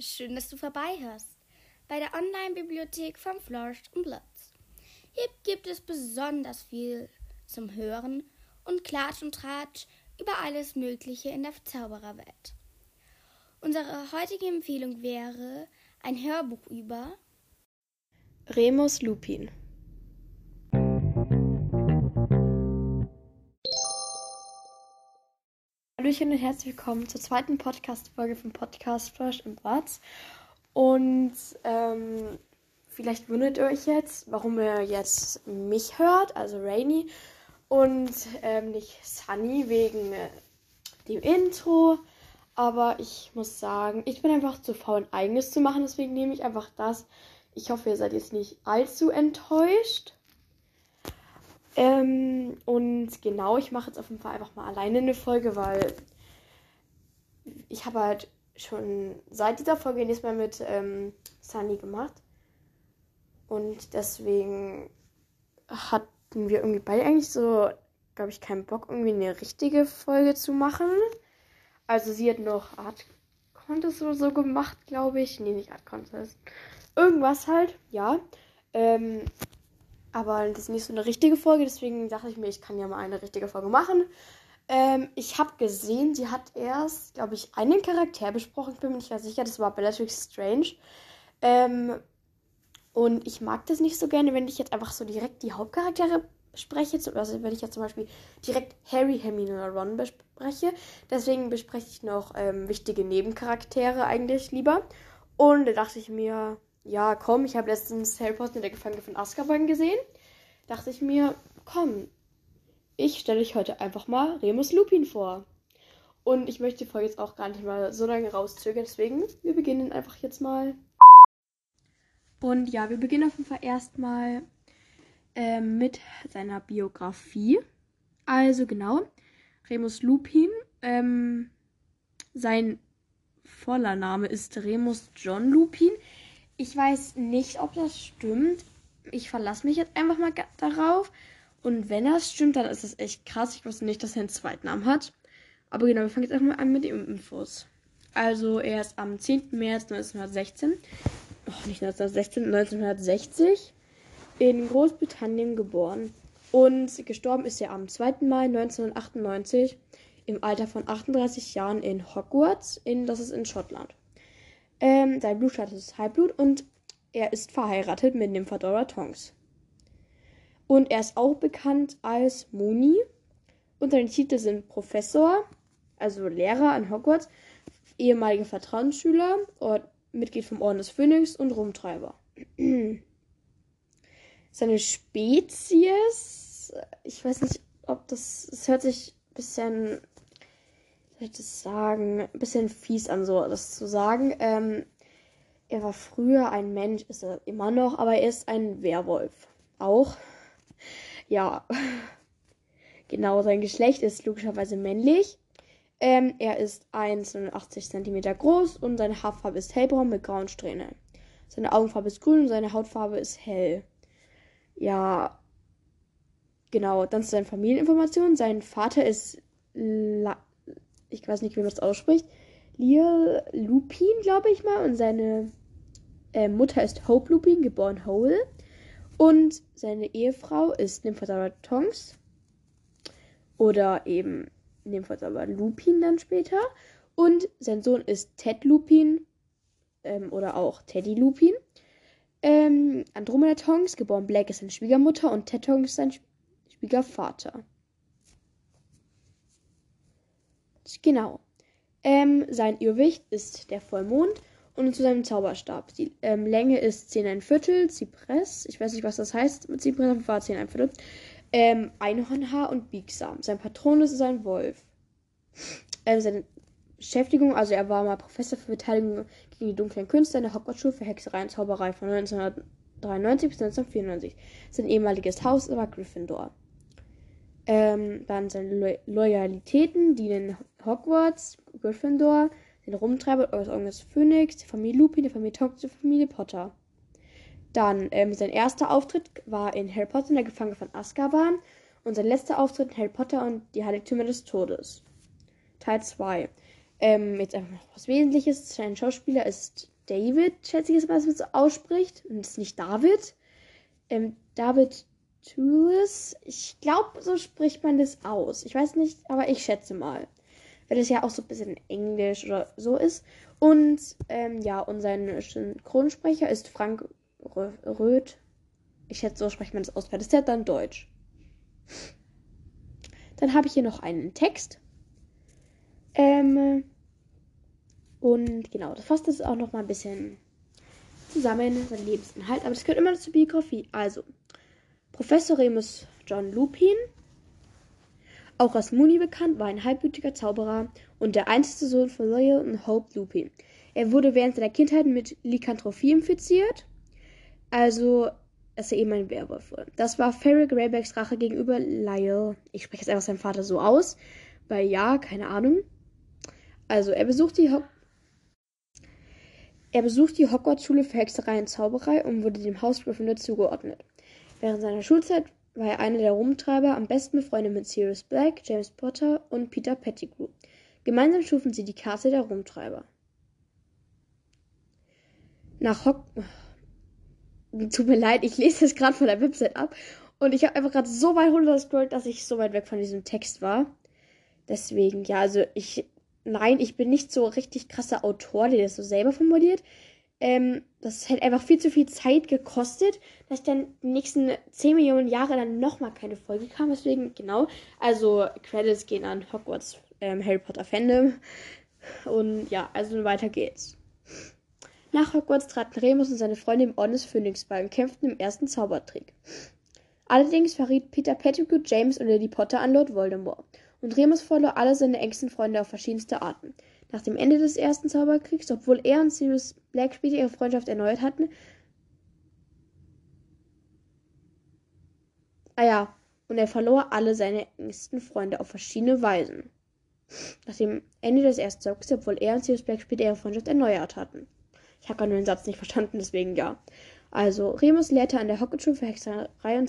schön, dass du vorbeihörst bei der Online-Bibliothek von Flourish und Blitz. Hier gibt es besonders viel zum Hören und Klatsch und Tratsch über alles Mögliche in der Zaubererwelt. Unsere heutige Empfehlung wäre ein Hörbuch über Remus Lupin. Hallöchen und herzlich willkommen zur zweiten Podcast-Folge vom Podcast Flash im Bratz. Und ähm, vielleicht wundert ihr euch jetzt, warum ihr jetzt mich hört, also Rainy, und ähm, nicht Sunny wegen äh, dem Intro. Aber ich muss sagen, ich bin einfach zu faul, ein eigenes zu machen, deswegen nehme ich einfach das. Ich hoffe, ihr seid jetzt nicht allzu enttäuscht. Ähm, und genau, ich mache jetzt auf jeden Fall einfach mal alleine eine Folge, weil ich habe halt schon seit dieser Folge nächstes Mal mit ähm, Sunny gemacht. Und deswegen hatten wir irgendwie beide eigentlich so, glaube ich, keinen Bock, irgendwie eine richtige Folge zu machen. Also sie hat noch Art Contest oder so gemacht, glaube ich. Nee, nicht Art Contest. Irgendwas halt, ja. Ähm, aber das ist nicht so eine richtige Folge, deswegen dachte ich mir, ich kann ja mal eine richtige Folge machen. Ähm, ich habe gesehen, sie hat erst, glaube ich, einen Charakter besprochen. Ich bin mir nicht ganz sicher, das war Bellatrix Strange. Ähm, und ich mag das nicht so gerne, wenn ich jetzt einfach so direkt die Hauptcharaktere spreche. Also wenn ich jetzt zum Beispiel direkt Harry, Hermine oder Ron bespreche. Deswegen bespreche ich noch ähm, wichtige Nebencharaktere eigentlich lieber. Und da dachte ich mir, ja, komm, ich habe letztens Harry Potter in der Gefangene von Azkaban gesehen. Dachte ich mir, komm, ich stelle euch heute einfach mal Remus Lupin vor. Und ich möchte die Folge jetzt auch gar nicht mal so lange rauszögern, deswegen, wir beginnen einfach jetzt mal. Und ja, wir beginnen auf jeden Fall erstmal äh, mit seiner Biografie. Also genau, Remus Lupin, ähm, sein voller Name ist Remus John Lupin. Ich weiß nicht, ob das stimmt. Ich verlasse mich jetzt einfach mal darauf. Und wenn das stimmt, dann ist das echt krass. Ich wusste nicht, dass er einen Zweitnamen hat. Aber genau, wir fangen jetzt einfach mal an mit den Infos. Also, er ist am 10. März 1916, oh, nicht 1916, 1960 in Großbritannien geboren. Und gestorben ist er am 2. Mai 1998 im Alter von 38 Jahren in Hogwarts, in, das ist in Schottland. Ähm, sein Blutstatus ist Halbblut und er ist verheiratet mit dem Fedora Tonks. Und er ist auch bekannt als Moni. Und seine Titel sind Professor, also Lehrer an Hogwarts, ehemaliger Vertrauensschüler, Mitglied vom Orden des Phönix und Rumtreiber. Seine Spezies, ich weiß nicht, ob das, es hört sich ein bisschen soll ich das sagen, ein bisschen fies an, so das zu sagen. Ähm, er war früher ein Mensch, ist er immer noch, aber er ist ein Werwolf. Auch. Ja. Genau, sein Geschlecht ist logischerweise männlich. Ähm, er ist 1,80 cm groß und seine Haarfarbe ist hellbraun mit grauen Strähnen. Seine Augenfarbe ist grün und seine Hautfarbe ist hell. Ja, genau. Dann zu seinen Familieninformationen. Sein Vater ist ich weiß nicht, wie man das ausspricht, Lear Lupin, glaube ich mal. Und seine äh, Mutter ist Hope Lupin, geboren Hole. Und seine Ehefrau ist Nymphadora Tonks. Oder eben Nymphadora Lupin dann später. Und sein Sohn ist Ted Lupin. Ähm, oder auch Teddy Lupin. Ähm, Andromeda Tonks, geboren Black, ist seine Schwiegermutter. Und Ted Tonks ist sein Schwiegervater. Genau. Ähm, sein Irrwicht ist der Vollmond und zu seinem Zauberstab. Die ähm, Länge ist 10 ein Viertel, Zypress. Ich weiß nicht, was das heißt mit Zypress, war 10 ein Viertel. Ähm, Einhornhaar und biegsam. Sein Patron ist ein Wolf. Ähm, seine Beschäftigung, also er war mal Professor für Beteiligung gegen die dunklen Künste in der Hogwarts-Schule für Hexerei und Zauberei von 1993 bis 1994. Sein ehemaliges Haus war Gryffindor. Ähm, dann seine Lo Loyalitäten dienen Hogwarts, Gryffindor, den Rumtreiber aus Orgus Phoenix, der Familie Lupin, der Familie Tonks, der Familie Potter. Dann ähm, sein erster Auftritt war in Harry Potter in der Gefangene von Azkaban und sein letzter Auftritt in Harry Potter und die Heiligtümer des Todes. Teil 2. Ähm, jetzt einfach noch was Wesentliches. Sein Schauspieler ist David, schätze ich jetzt mal, dass man so ausspricht. Und es ist nicht David. Ähm, David Toulis. Ich glaube, so spricht man das aus. Ich weiß nicht, aber ich schätze mal. Weil das ja auch so ein bisschen Englisch oder so ist. Und ähm, ja, und sein Synchronsprecher ist Frank Röth. Ich schätze, so spricht man das aus. Weil das ist ja dann Deutsch. Dann habe ich hier noch einen Text. Ähm, und genau, das fasst das auch noch mal ein bisschen zusammen, sein Lebensinhalt. Aber das gehört immer zur Biografie. Also, Professor Remus John Lupin, auch als Mooney bekannt, war ein halbblütiger Zauberer und der einzige Sohn von Loyal und Hope Lupin. Er wurde während seiner Kindheit mit Lykanthropie infiziert, also dass er eben ein Werwolf wurde. Das war Ferric Raybacks Rache gegenüber Lyle. Ich spreche jetzt einfach seinen Vater so aus, weil ja, keine Ahnung. Also er besucht die Ho er besucht die Hogwarts-Schule für Hexerei und Zauberei und wurde dem Haus Gryffindor zugeordnet. Während seiner Schulzeit war er einer der Rumtreiber, am besten befreundet mit Sirius Black, James Potter und Peter Pettigrew. Gemeinsam schufen sie die Karte der Rumtreiber. Nach Hock. Tut mir leid, ich lese das gerade von der Website ab und ich habe einfach gerade so weit runtergescrollt, dass ich so weit weg von diesem Text war. Deswegen, ja, also ich. Nein, ich bin nicht so richtig krasser Autor, der das so selber formuliert. Ähm, das hätte einfach viel zu viel Zeit gekostet, dass ich dann die nächsten 10 Millionen Jahre dann nochmal keine Folge kam. Deswegen, genau. Also, Credits gehen an Hogwarts ähm, Harry Potter Fandom. Und ja, also weiter geht's. Nach Hogwarts traten Remus und seine Freunde im Orden des Phönix bei und kämpften im ersten Zaubertrick. Allerdings verriet Peter Pettigrew James und Lily Potter an Lord Voldemort. Und Remus verlor alle seine engsten Freunde auf verschiedenste Arten. Nach dem Ende des ersten Zauberkriegs, obwohl er und Sirius Black später ihre Freundschaft erneuert hatten. Ah ja, und er verlor alle seine engsten Freunde auf verschiedene Weisen. Nach dem Ende des ersten Zauberkriegs, obwohl er und Sirius Black später ihre Freundschaft erneuert hatten. Ich habe gerade nur den Satz nicht verstanden, deswegen ja. Also, Remus lehrte an der Hogwarts-Schule für Hexerei und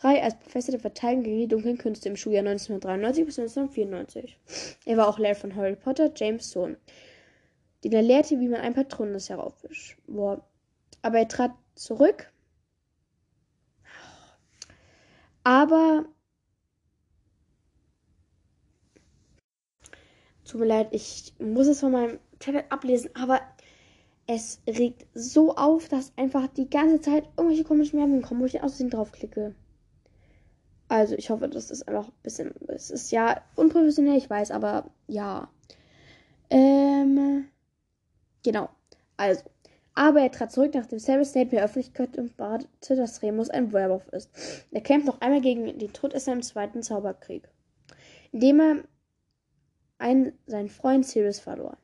Zauberei als Professor der Verteidigung gegen die dunklen Künste im Schuljahr 1993 bis 1994. Er war auch Lehrer von Harry Potter, James Sohn, den er lehrte, wie man ein Patronus heraufwischt. Aber er trat zurück. Aber Tut mir leid, ich muss es von meinem Tablet ablesen, aber es regt so auf, dass einfach die ganze Zeit irgendwelche komischen Werbungen kommen, wo ich außerdem draufklicke. Also, ich hoffe, das ist einfach ein bisschen. Es ist ja unprofessionell, ich weiß, aber ja. Ähm. Genau. Also. Aber er trat zurück, nachdem Severus Snape der Öffentlichkeit und bat, dass Remus ein Werwolf ist. Er kämpft noch einmal gegen den Todesser im Zweiten Zauberkrieg, indem er einen, seinen Freund Sirius verlor.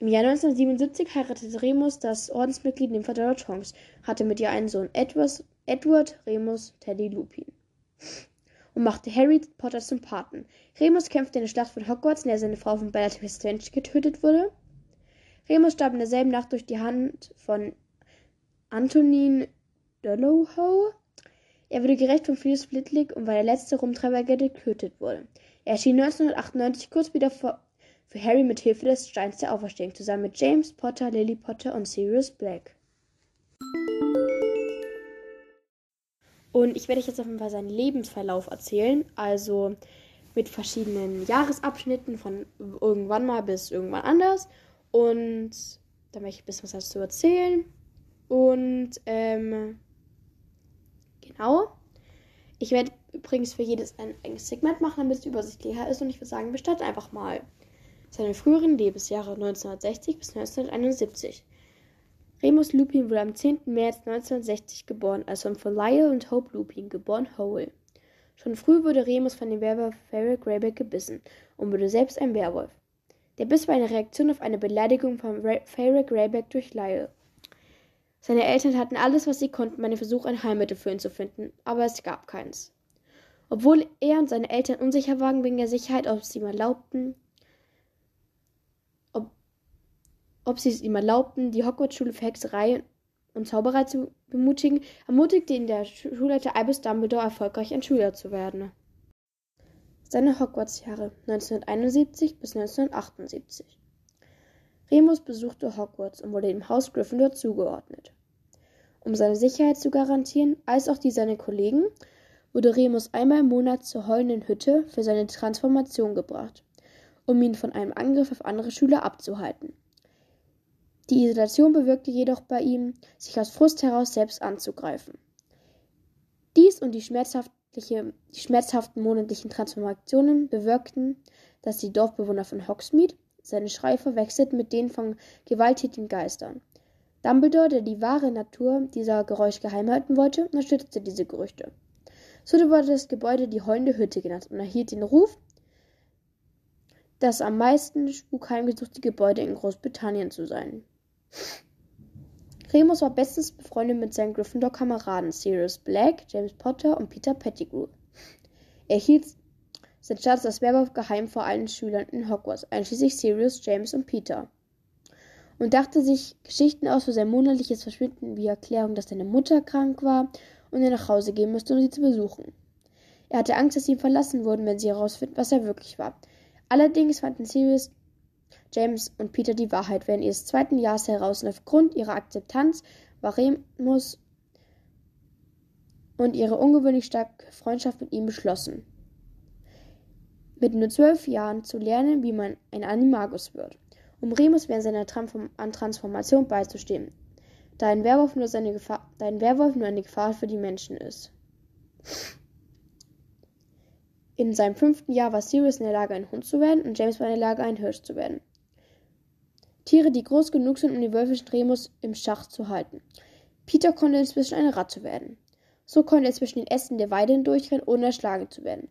Im Jahr 1977 heiratete Remus das Ordensmitglied Nympha der Tonks, hatte mit ihr einen Sohn, Edward, Edward Remus Teddy Lupin, und machte Harry Potter zum Paten. Remus kämpfte in der Schlacht von Hogwarts, in der seine Frau von Bellatrix Strange getötet wurde. Remus starb in derselben Nacht durch die Hand von Antonin Dolohou. Er wurde gerecht von Philipp Flitwick und war der letzte Rumtreiber, der getötet wurde. Er erschien 1998 kurz wieder vor für Harry mit Hilfe des Steins der Auferstehung, zusammen mit James Potter, Lily Potter und Sirius Black. Und ich werde euch jetzt auf jeden Fall seinen Lebensverlauf erzählen, also mit verschiedenen Jahresabschnitten von irgendwann mal bis irgendwann anders. Und da möchte ich ein bisschen was dazu erzählen. Und ähm, genau. Ich werde übrigens für jedes ein eigenes Segment machen, damit es übersichtlicher ist. Und ich würde sagen, wir starten einfach mal seine früheren Lebensjahre 1960 bis 1971. Remus Lupin wurde am 10. März 1960 geboren, als Sohn von Lyle und Hope Lupin, geboren Howell. Schon früh wurde Remus von dem Werwolf Ferric Greyback gebissen und wurde selbst ein Werwolf. Der Biss war eine Reaktion auf eine Beleidigung von Ferric Greyback durch Lyle. Seine Eltern hatten alles, was sie konnten, bei dem Versuch, ein Heilmittel für ihn zu finden, aber es gab keins. Obwohl er und seine Eltern unsicher waren wegen der Sicherheit, ob sie ihm erlaubten, ob sie es ihm erlaubten, die Hogwarts-Schule für Hexerei und Zauberei zu bemutigen, ermutigte ihn der Schulleiter Albus Dumbledore erfolgreich ein Schüler zu werden. Seine Hogwarts-Jahre 1971 bis 1978. Remus besuchte Hogwarts und wurde dem Haus Gryffindor zugeordnet. Um seine Sicherheit zu garantieren, als auch die seiner Kollegen, wurde Remus einmal im Monat zur heulenden Hütte für seine Transformation gebracht, um ihn von einem Angriff auf andere Schüler abzuhalten. Die Isolation bewirkte jedoch bei ihm, sich aus Frust heraus selbst anzugreifen. Dies und die, die schmerzhaften monatlichen Transformationen bewirkten, dass die Dorfbewohner von Hogsmeade seine Schreie verwechselten mit denen von gewalttätigen Geistern. Dumbledore, der die wahre Natur dieser Geräusch geheim halten wollte, unterstützte diese Gerüchte. So wurde das Gebäude die heulende Hütte genannt und erhielt den Ruf, das am meisten spukheimgesuchte Gebäude in Großbritannien zu sein. Remus war bestens befreundet mit seinen Gryffindor-Kameraden Sirius Black, James Potter und Peter Pettigrew. Er hielt sein Status als Werwolf geheim vor allen Schülern in Hogwarts, einschließlich Sirius, James und Peter und dachte sich Geschichten aus für sein monatliches Verschwinden wie Erklärung, dass seine Mutter krank war und er nach Hause gehen müsste, um sie zu besuchen. Er hatte Angst, dass sie ihn verlassen würden, wenn sie herausfinden, was er wirklich war. Allerdings fanden Sirius, James und Peter die Wahrheit während ihres zweiten Jahres heraus und aufgrund ihrer Akzeptanz war Remus und ihre ungewöhnlich starke Freundschaft mit ihm beschlossen. Mit nur zwölf Jahren zu lernen, wie man ein Animagus wird um Remus während seiner Transformation beizustehen, da ein Werwolf nur, seine Gefahr, da ein Werwolf nur eine Gefahr für die Menschen ist. In seinem fünften Jahr war Sirius in der Lage, ein Hund zu werden und James war in der Lage, ein Hirsch zu werden. Tiere, die groß genug sind, um den wölfischen Remus im Schach zu halten. Peter konnte inzwischen eine Ratte werden. So konnte er zwischen den Ästen der Weide hindurchrennen, ohne erschlagen zu werden.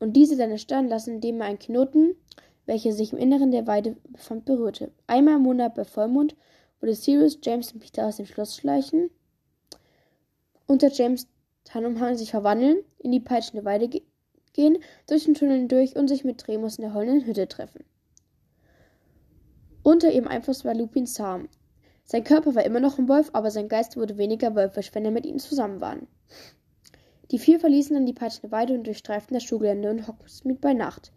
Und diese dann erstarren lassen, indem er einen Knoten welche sich im Inneren der Weide befand, berührte. Einmal im Monat bei Vollmond wurde Sirius, James und Peter aus dem Schloss schleichen, unter James Tarnumhang sich verwandeln, in die peitschende Weide ge gehen, durch den Tunnel durch und sich mit Remus in der heulenden Hütte treffen. Unter ihrem Einfluss war Lupin zahm. Sein Körper war immer noch ein Wolf, aber sein Geist wurde weniger wölfisch, wenn er mit ihnen zusammen war. Die vier verließen dann die peitschende Weide und durchstreiften das Schulgelände und Hogsmeade bei Nacht.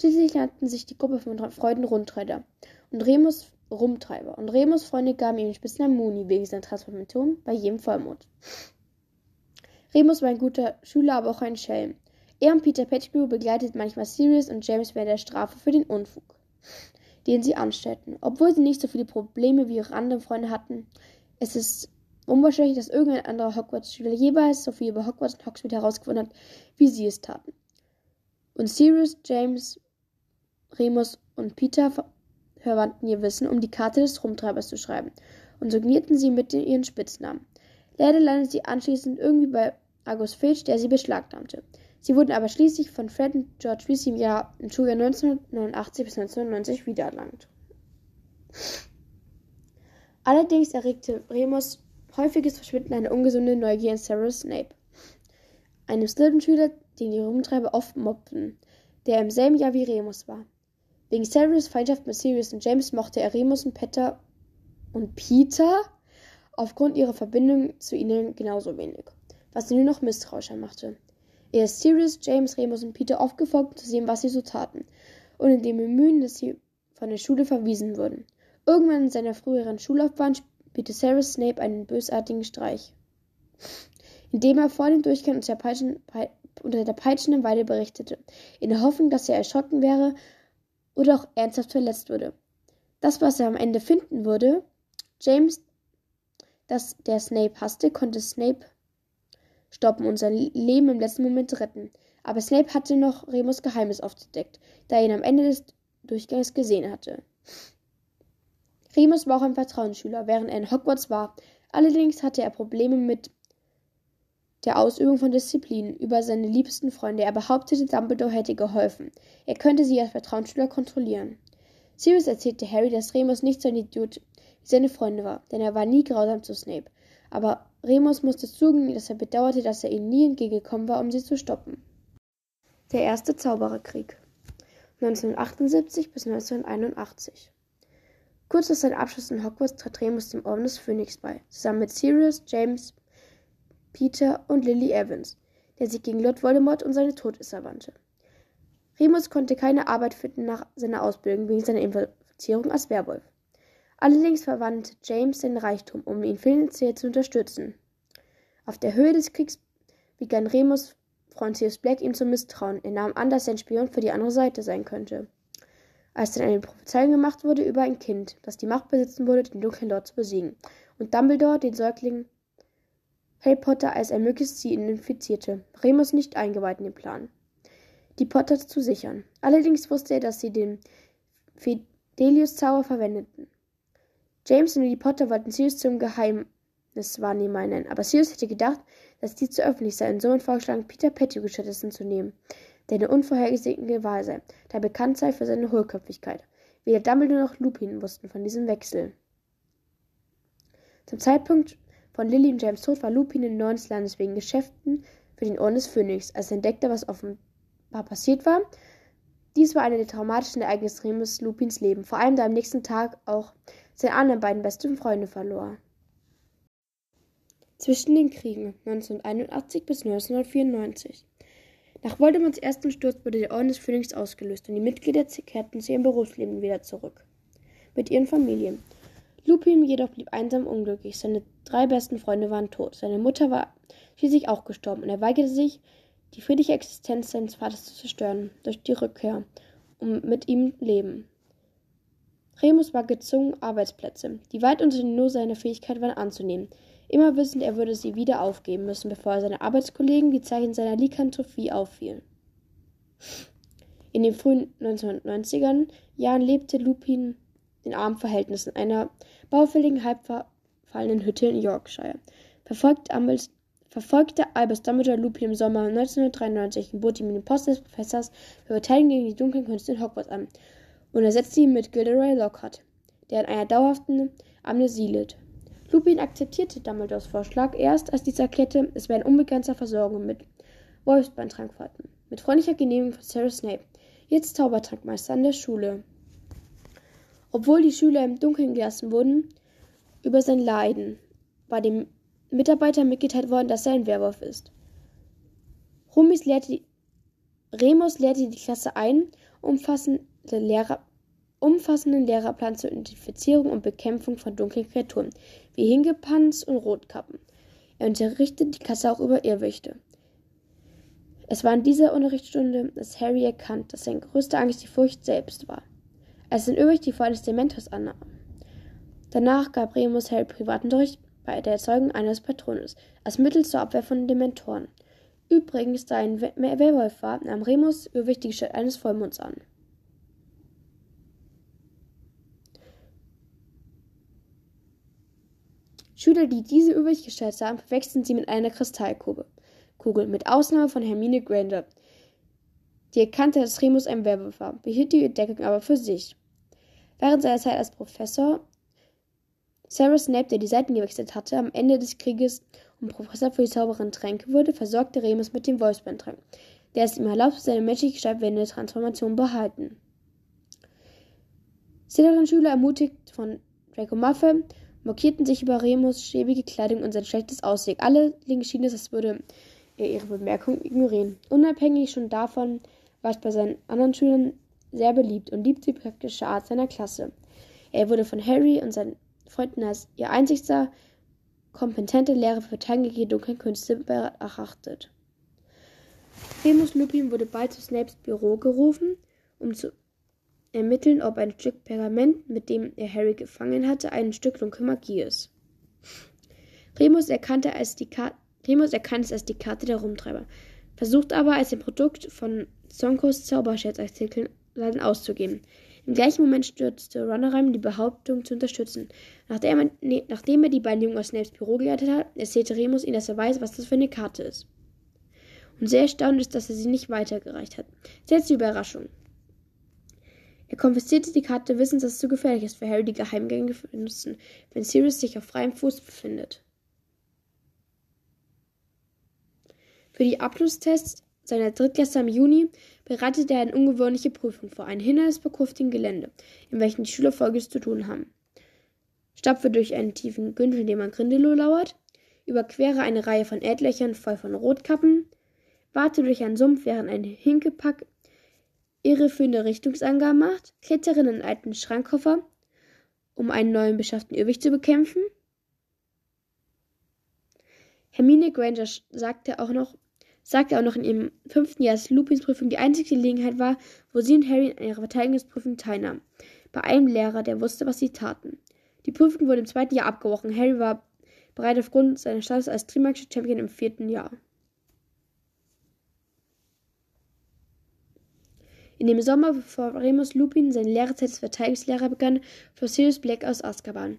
Schließlich nannten sich die Gruppe von Freuden Rundtreiber und Remus Rumtreiber und Remus Freunde gaben ihm den Spitznamen Muni wegen seiner Transformation bei jedem Vollmond. Remus war ein guter Schüler, aber auch ein Schelm. Er und Peter Pettigrew begleiteten manchmal Sirius und James während der Strafe für den Unfug, den sie anstellten. Obwohl sie nicht so viele Probleme wie ihre anderen Freunde hatten, es ist unwahrscheinlich, dass irgendein anderer Hogwarts-Schüler jeweils so viel über Hogwarts und Hogsmeade herausgefunden hat, wie sie es taten. Und Sirius, James Remus und Peter verwandten ihr Wissen, um die Karte des Rumtreibers zu schreiben, und signierten sie mit ihren Spitznamen. Leider landeten sie anschließend irgendwie bei August Filch, der sie beschlagnahmte. Sie wurden aber schließlich von Fred und George Weasley im Jahr im Schuljahr 1989 bis 1990 wiedererlangt. Allerdings erregte Remus häufiges Verschwinden eine ungesunde Neugier in Sarah Snape, einem Slytherin-Schüler, den die Rumtreiber oft mobbten, der im selben Jahr wie Remus war. Wegen Severus Feindschaft mit Sirius und James mochte er Remus und Peter und Peter aufgrund ihrer Verbindung zu ihnen genauso wenig, was ihn nur noch misstrauischer machte. Er ist Sirius, James, Remus und Peter oft gefolgt, um zu sehen, was sie so taten, und in dem Bemühen, dass sie von der Schule verwiesen wurden. Irgendwann in seiner früheren Schullaufbahn spielte Severus Snape einen bösartigen Streich, indem er vor dem Durchgang unter der, Peitschen, unter der peitschenden Weide berichtete, in der Hoffnung, dass er erschrocken wäre oder auch ernsthaft verletzt wurde. Das, was er am Ende finden würde, James, das der Snape hasste, konnte Snape stoppen und sein Leben im letzten Moment retten. Aber Snape hatte noch Remus Geheimnis aufgedeckt, da er ihn am Ende des Durchgangs gesehen hatte. Remus war auch ein Vertrauensschüler, während er in Hogwarts war. Allerdings hatte er Probleme mit der Ausübung von Disziplin über seine liebsten Freunde. Er behauptete, Dumbledore hätte geholfen. Er könnte sie als Vertrauensschüler kontrollieren. Sirius erzählte Harry, dass Remus nicht so ein Idiot wie seine Freunde war, denn er war nie grausam zu Snape. Aber Remus musste zugeben, dass er bedauerte, dass er ihnen nie entgegengekommen war, um sie zu stoppen. Der erste Zaubererkrieg 1978 bis 1981 Kurz nach seinem Abschluss in Hogwarts trat Remus dem Orden des Phönix bei, zusammen mit Sirius, James, Peter und Lily Evans, der sich gegen Lord Voldemort und seine Todesser wandte. Remus konnte keine Arbeit finden nach seiner Ausbildung wegen seiner Infizierung als Werwolf. Allerdings verwandte James seinen Reichtum, um ihn finanziell zu unterstützen. Auf der Höhe des Kriegs begann Remus Freund Sirius Black ihm zu misstrauen. Er nahm an, dass er ein Spion für die andere Seite sein könnte. Als dann eine Prophezeiung gemacht wurde über ein Kind, das die Macht besitzen würde, den dunklen Lord zu besiegen, und Dumbledore den Säugling Harry Potter als er möglichst sie infizierte, Remus nicht eingeweiht in den Plan, die Potter zu sichern. Allerdings wusste er, dass sie den Fidelius-Zauber verwendeten. James und die Potter wollten Sirius zum Geheimniswahrnehmer nennen, aber Sirius hätte gedacht, dass dies zu öffentlich sei und somit vorgeschlagen, Peter Pettigrew stattdessen zu nehmen, der eine unvorhergesehene Wahl sei, da er bekannt sei für seine Hohlköpfigkeit. Weder Dumbledore noch Lupin wussten von diesem Wechsel. Zum Zeitpunkt von Lily und James Tod war Lupin in Norden des Landes wegen Geschäften für den Orden des Phönix, als er entdeckte, was offenbar passiert war. Dies war eine der traumatischen Ereignisse Remus Lupins Leben, vor allem da am nächsten Tag auch seine beiden besten Freunde verlor. Zwischen den Kriegen 1981 bis 1994. Nach Voldemorts ersten Sturz wurde der Orden des Phönix ausgelöst und die Mitglieder kehrten zu ihrem Berufsleben wieder zurück. Mit ihren Familien. Lupin jedoch blieb einsam unglücklich. Seine drei besten Freunde waren tot. Seine Mutter war schließlich auch gestorben und er weigerte sich, die friedliche Existenz seines Vaters zu zerstören durch die Rückkehr, um mit ihm leben. Remus war gezwungen, Arbeitsplätze, die weit unter dem Nur seiner Fähigkeit waren, anzunehmen. Immer wissend, er würde sie wieder aufgeben müssen, bevor seine Arbeitskollegen die Zeichen seiner Lykanthropie auffielen. In den frühen 1990er Jahren lebte Lupin in armen Verhältnissen einer baufälligen, halb verfallenen Hütte in Yorkshire. Verfolgt Ambels, verfolgte Albus Dumbledore Lupin im Sommer 1993 und bot ihm den Post des Professors für Verteidigung gegen die dunklen Künste in Hogwarts an und ersetzte ihn mit Gilderoy Lockhart, der an einer dauerhaften Amnesie litt. Lupin akzeptierte Dumbledores Vorschlag erst, als dieser erklärte, es wäre ein unbegrenzter Versorgung mit Wolfsbandtrankfahrten. Mit freundlicher Genehmigung von Sarah Snape, jetzt Zaubertrankmeister an der Schule. Obwohl die Schüler im Dunkeln gelassen wurden, über sein Leiden war dem Mitarbeiter mitgeteilt worden, dass er ein Werwolf ist. Remus lehrte die Klasse ein, umfassende Lehrer, umfassenden Lehrerplan zur Identifizierung und Bekämpfung von dunklen Kreaturen, wie Hingepanz und Rotkappen. Er unterrichtet die Klasse auch über Irrwichte. Es war in dieser Unterrichtsstunde, dass Harry erkannt, dass seine größte Angst die Furcht selbst war. Als ein Irrwicht die Form des Dementors annahm. Danach gab Remus Harry Privatunterricht bei der Erzeugung eines Patrones, als Mittel zur Abwehr von Dementoren. Übrigens, da ein Werwolf war, nahm Remus Irrwicht die Gestalt eines Vollmonds an. Schüler, die diese übrig gestellt haben, verwechseln sie mit einer Kristallkugel. Kugel, mit Ausnahme von Hermine Granger. Die erkannte, dass Remus ein Werwolf war, behielt die Entdeckung aber für sich. Während seiner Zeit als Professor Sarah Snape, der die Seiten gewechselt hatte, am Ende des Krieges und Professor für die sauberen Tränke wurde, versorgte Remus mit dem Wolfsbandtrank, der es ihm erlaubte, seine menschliche Gestalt während der Transformation behalten. Slytherin-Schüler, ermutigt von Draco Malfoy, mokierten sich über Remus schäbige Kleidung und sein schlechtes Aussehen. Alle schien es, als würde er ihre Bemerkung ignorieren. Unabhängig schon davon war es bei seinen anderen Schülern sehr beliebt und liebte die praktische Art seiner Klasse. Er wurde von Harry und seinen Freunden als ihr einzigster kompetente Lehrer für Verteidigung dunklen Künste beachtet. Remus Lupin wurde bald zu Snapes Büro gerufen, um zu ermitteln, ob ein Stück Pergament, mit dem er Harry gefangen hatte, ein Stück dunkle Magie ist. Remus erkannte, als die Remus erkannte es als die Karte der Rumtreiber, versucht aber als ein Produkt von Sonkos Zauberscherzartikeln auszugeben. Im gleichen Moment stürzte Runnerheim die Behauptung zu unterstützen. Nachdem er, ne, nachdem er die beiden Jungen aus Snapes Büro geleitet hat, erzählte Remus ihnen, dass er weiß, was das für eine Karte ist. Und sehr erstaunt ist, dass er sie nicht weitergereicht hat. Selbst die Überraschung. Er konfiszierte die Karte, wissend, dass es zu gefährlich ist für Harry, die Geheimgänge zu benutzen, wenn Sirius sich auf freiem Fuß befindet. Für die Abschlusstests seiner Drittklässler im Juni bereitete er eine ungewöhnliche Prüfung vor, ein hindernisbekuftigen Gelände, in welchem die Schüler Folgendes zu tun haben. Stapfe durch einen tiefen Gündel, in dem man Grindelow lauert, überquere eine Reihe von Erdlöchern voll von Rotkappen, warte durch einen Sumpf, während ein Hinkepack irreführende Richtungsangaben macht, klettere in einen alten Schrankkoffer, um einen neuen beschafften Irrwicht zu bekämpfen. Hermine Granger sagte auch noch, sagte auch noch in ihrem fünften Jahr, dass Lupins Prüfung die einzige Gelegenheit war, wo sie und Harry an ihrer Verteidigungsprüfung teilnahmen. Bei einem Lehrer, der wusste, was sie taten. Die Prüfung wurde im zweiten Jahr abgebrochen. Harry war bereit aufgrund seines Status als Trimagischer Champion im vierten Jahr. In dem Sommer, bevor Remus Lupin seine Lehrzeit als Verteidigungslehrer begann, floh Sirius Black aus Azkaban.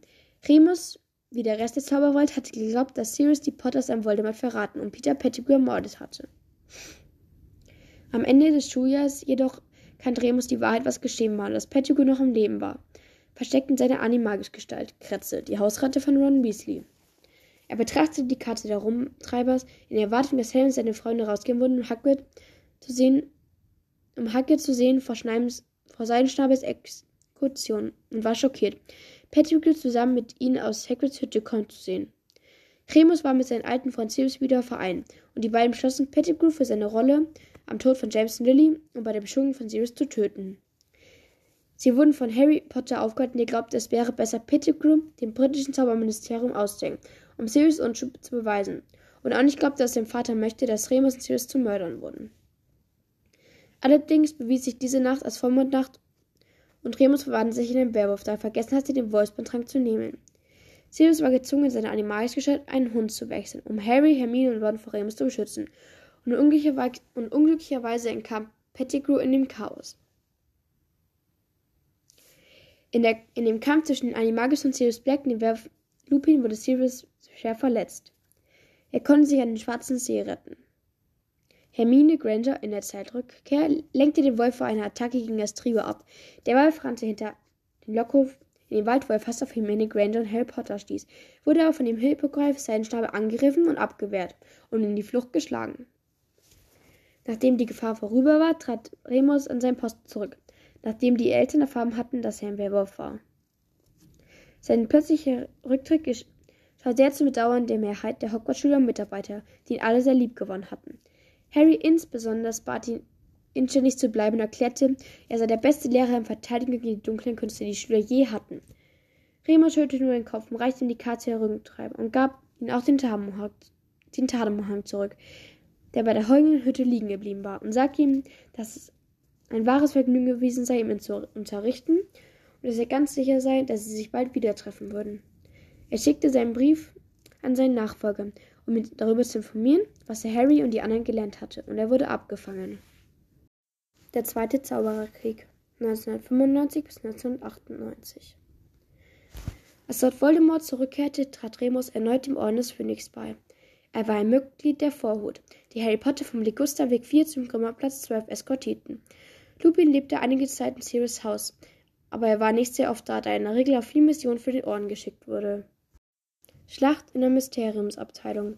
Remus, wie der Rest der Zauberwelt, hatte geglaubt, dass Sirius die Potters an Voldemort verraten und Peter Pettigrew ermordet hatte. Am Ende des Schuljahres jedoch kannte Remus die Wahrheit, was geschehen war, dass Pettigrew noch im Leben war. Versteckt in seiner Animagisch-Gestalt, Kretze, die Hausratte von Ron Weasley. Er betrachtete die Karte der Rumtreibers in der Erwartung, dass Harry und seine Freunde rausgehen würden, um Hagrid zu sehen um Hacke zu sehen vor, Schneims, vor Seidenschnabels Exekution und war schockiert, Pettigrew zusammen mit ihnen aus Hagrids Hütte kommen zu sehen. Remus war mit seinem alten Freund Sirius wieder vereint und die beiden beschlossen, Pettigrew für seine Rolle am Tod von Jameson Lilly und bei der Beschuldigung von Sirius zu töten. Sie wurden von Harry Potter aufgehalten, der glaubte, es wäre besser, Pettigrew dem britischen Zauberministerium auszuhängen, um Sirius Unschuld zu beweisen, und auch nicht glaubte, dass sein Vater möchte, dass Remus und Sirius zu Mördern wurden. Allerdings bewies sich diese Nacht als Vollmondnacht und Remus verwandelte sich in einen Werwolf, da er vergessen hatte, den Wolfsbandtrank zu nehmen. Sirius war gezwungen, in seiner Animalisgestalt einen Hund zu wechseln, um Harry, Hermine und Ron vor Remus zu beschützen. Und, unglücklicherweise, und unglücklicherweise entkam Pettigrew in dem Chaos. In, der, in dem Kampf zwischen Animagus und Sirius Black dem Werwolf Lupin wurde Sirius schwer verletzt. Er konnte sich an den schwarzen See retten. Hermine Granger in der Zeitrückkehr lenkte den Wolf vor einer Attacke gegen das Trio ab. Der Wolf rannte hinter den Lockhof in den Wald, wo er fast auf Hermine Granger und Harry Potter stieß, wurde aber von dem Hippogreif seinen Schnabel angegriffen und abgewehrt und in die Flucht geschlagen. Nachdem die Gefahr vorüber war, trat Remus an seinen Posten zurück, nachdem die Eltern erfahren hatten, dass er ein Werwolf war. Sein plötzlicher Rücktritt geschah sehr zum Bedauern der Mehrheit der Hogwarts-Schüler und Mitarbeiter, die ihn alle sehr lieb gewonnen hatten. Harry insbesondere bat ihn, inständig zu bleiben und erklärte, er sei der beste Lehrer im Verteidigen gegen die dunklen Künste, die Schüler je hatten. Remus schüttelte nur den Kopf und reichte ihm die Karte herumtreiben und gab ihm auch den Tademhang zurück, der bei der heulenden Hütte liegen geblieben war, und sagte ihm, dass es ein wahres Vergnügen gewesen sei, ihm zu unterrichten und dass er ganz sicher sei, dass sie sich bald wieder treffen würden. Er schickte seinen Brief an seinen Nachfolger um ihn darüber zu informieren, was er Harry und die anderen gelernt hatte, und er wurde abgefangen. Der Zweite Zaubererkrieg 1995 bis 1998 Als Lord Voldemort zurückkehrte, trat Remus erneut dem Orden des Phönix bei. Er war ein Mitglied der Vorhut, die Harry Potter vom Ligusterweg 4 zum Grimmerplatz 12 eskortierten. Lupin lebte einige Zeit in Sirius Haus, aber er war nicht sehr oft da, da er in der Regel auf viel Missionen für den Orden geschickt wurde. Schlacht in der Mysteriumsabteilung.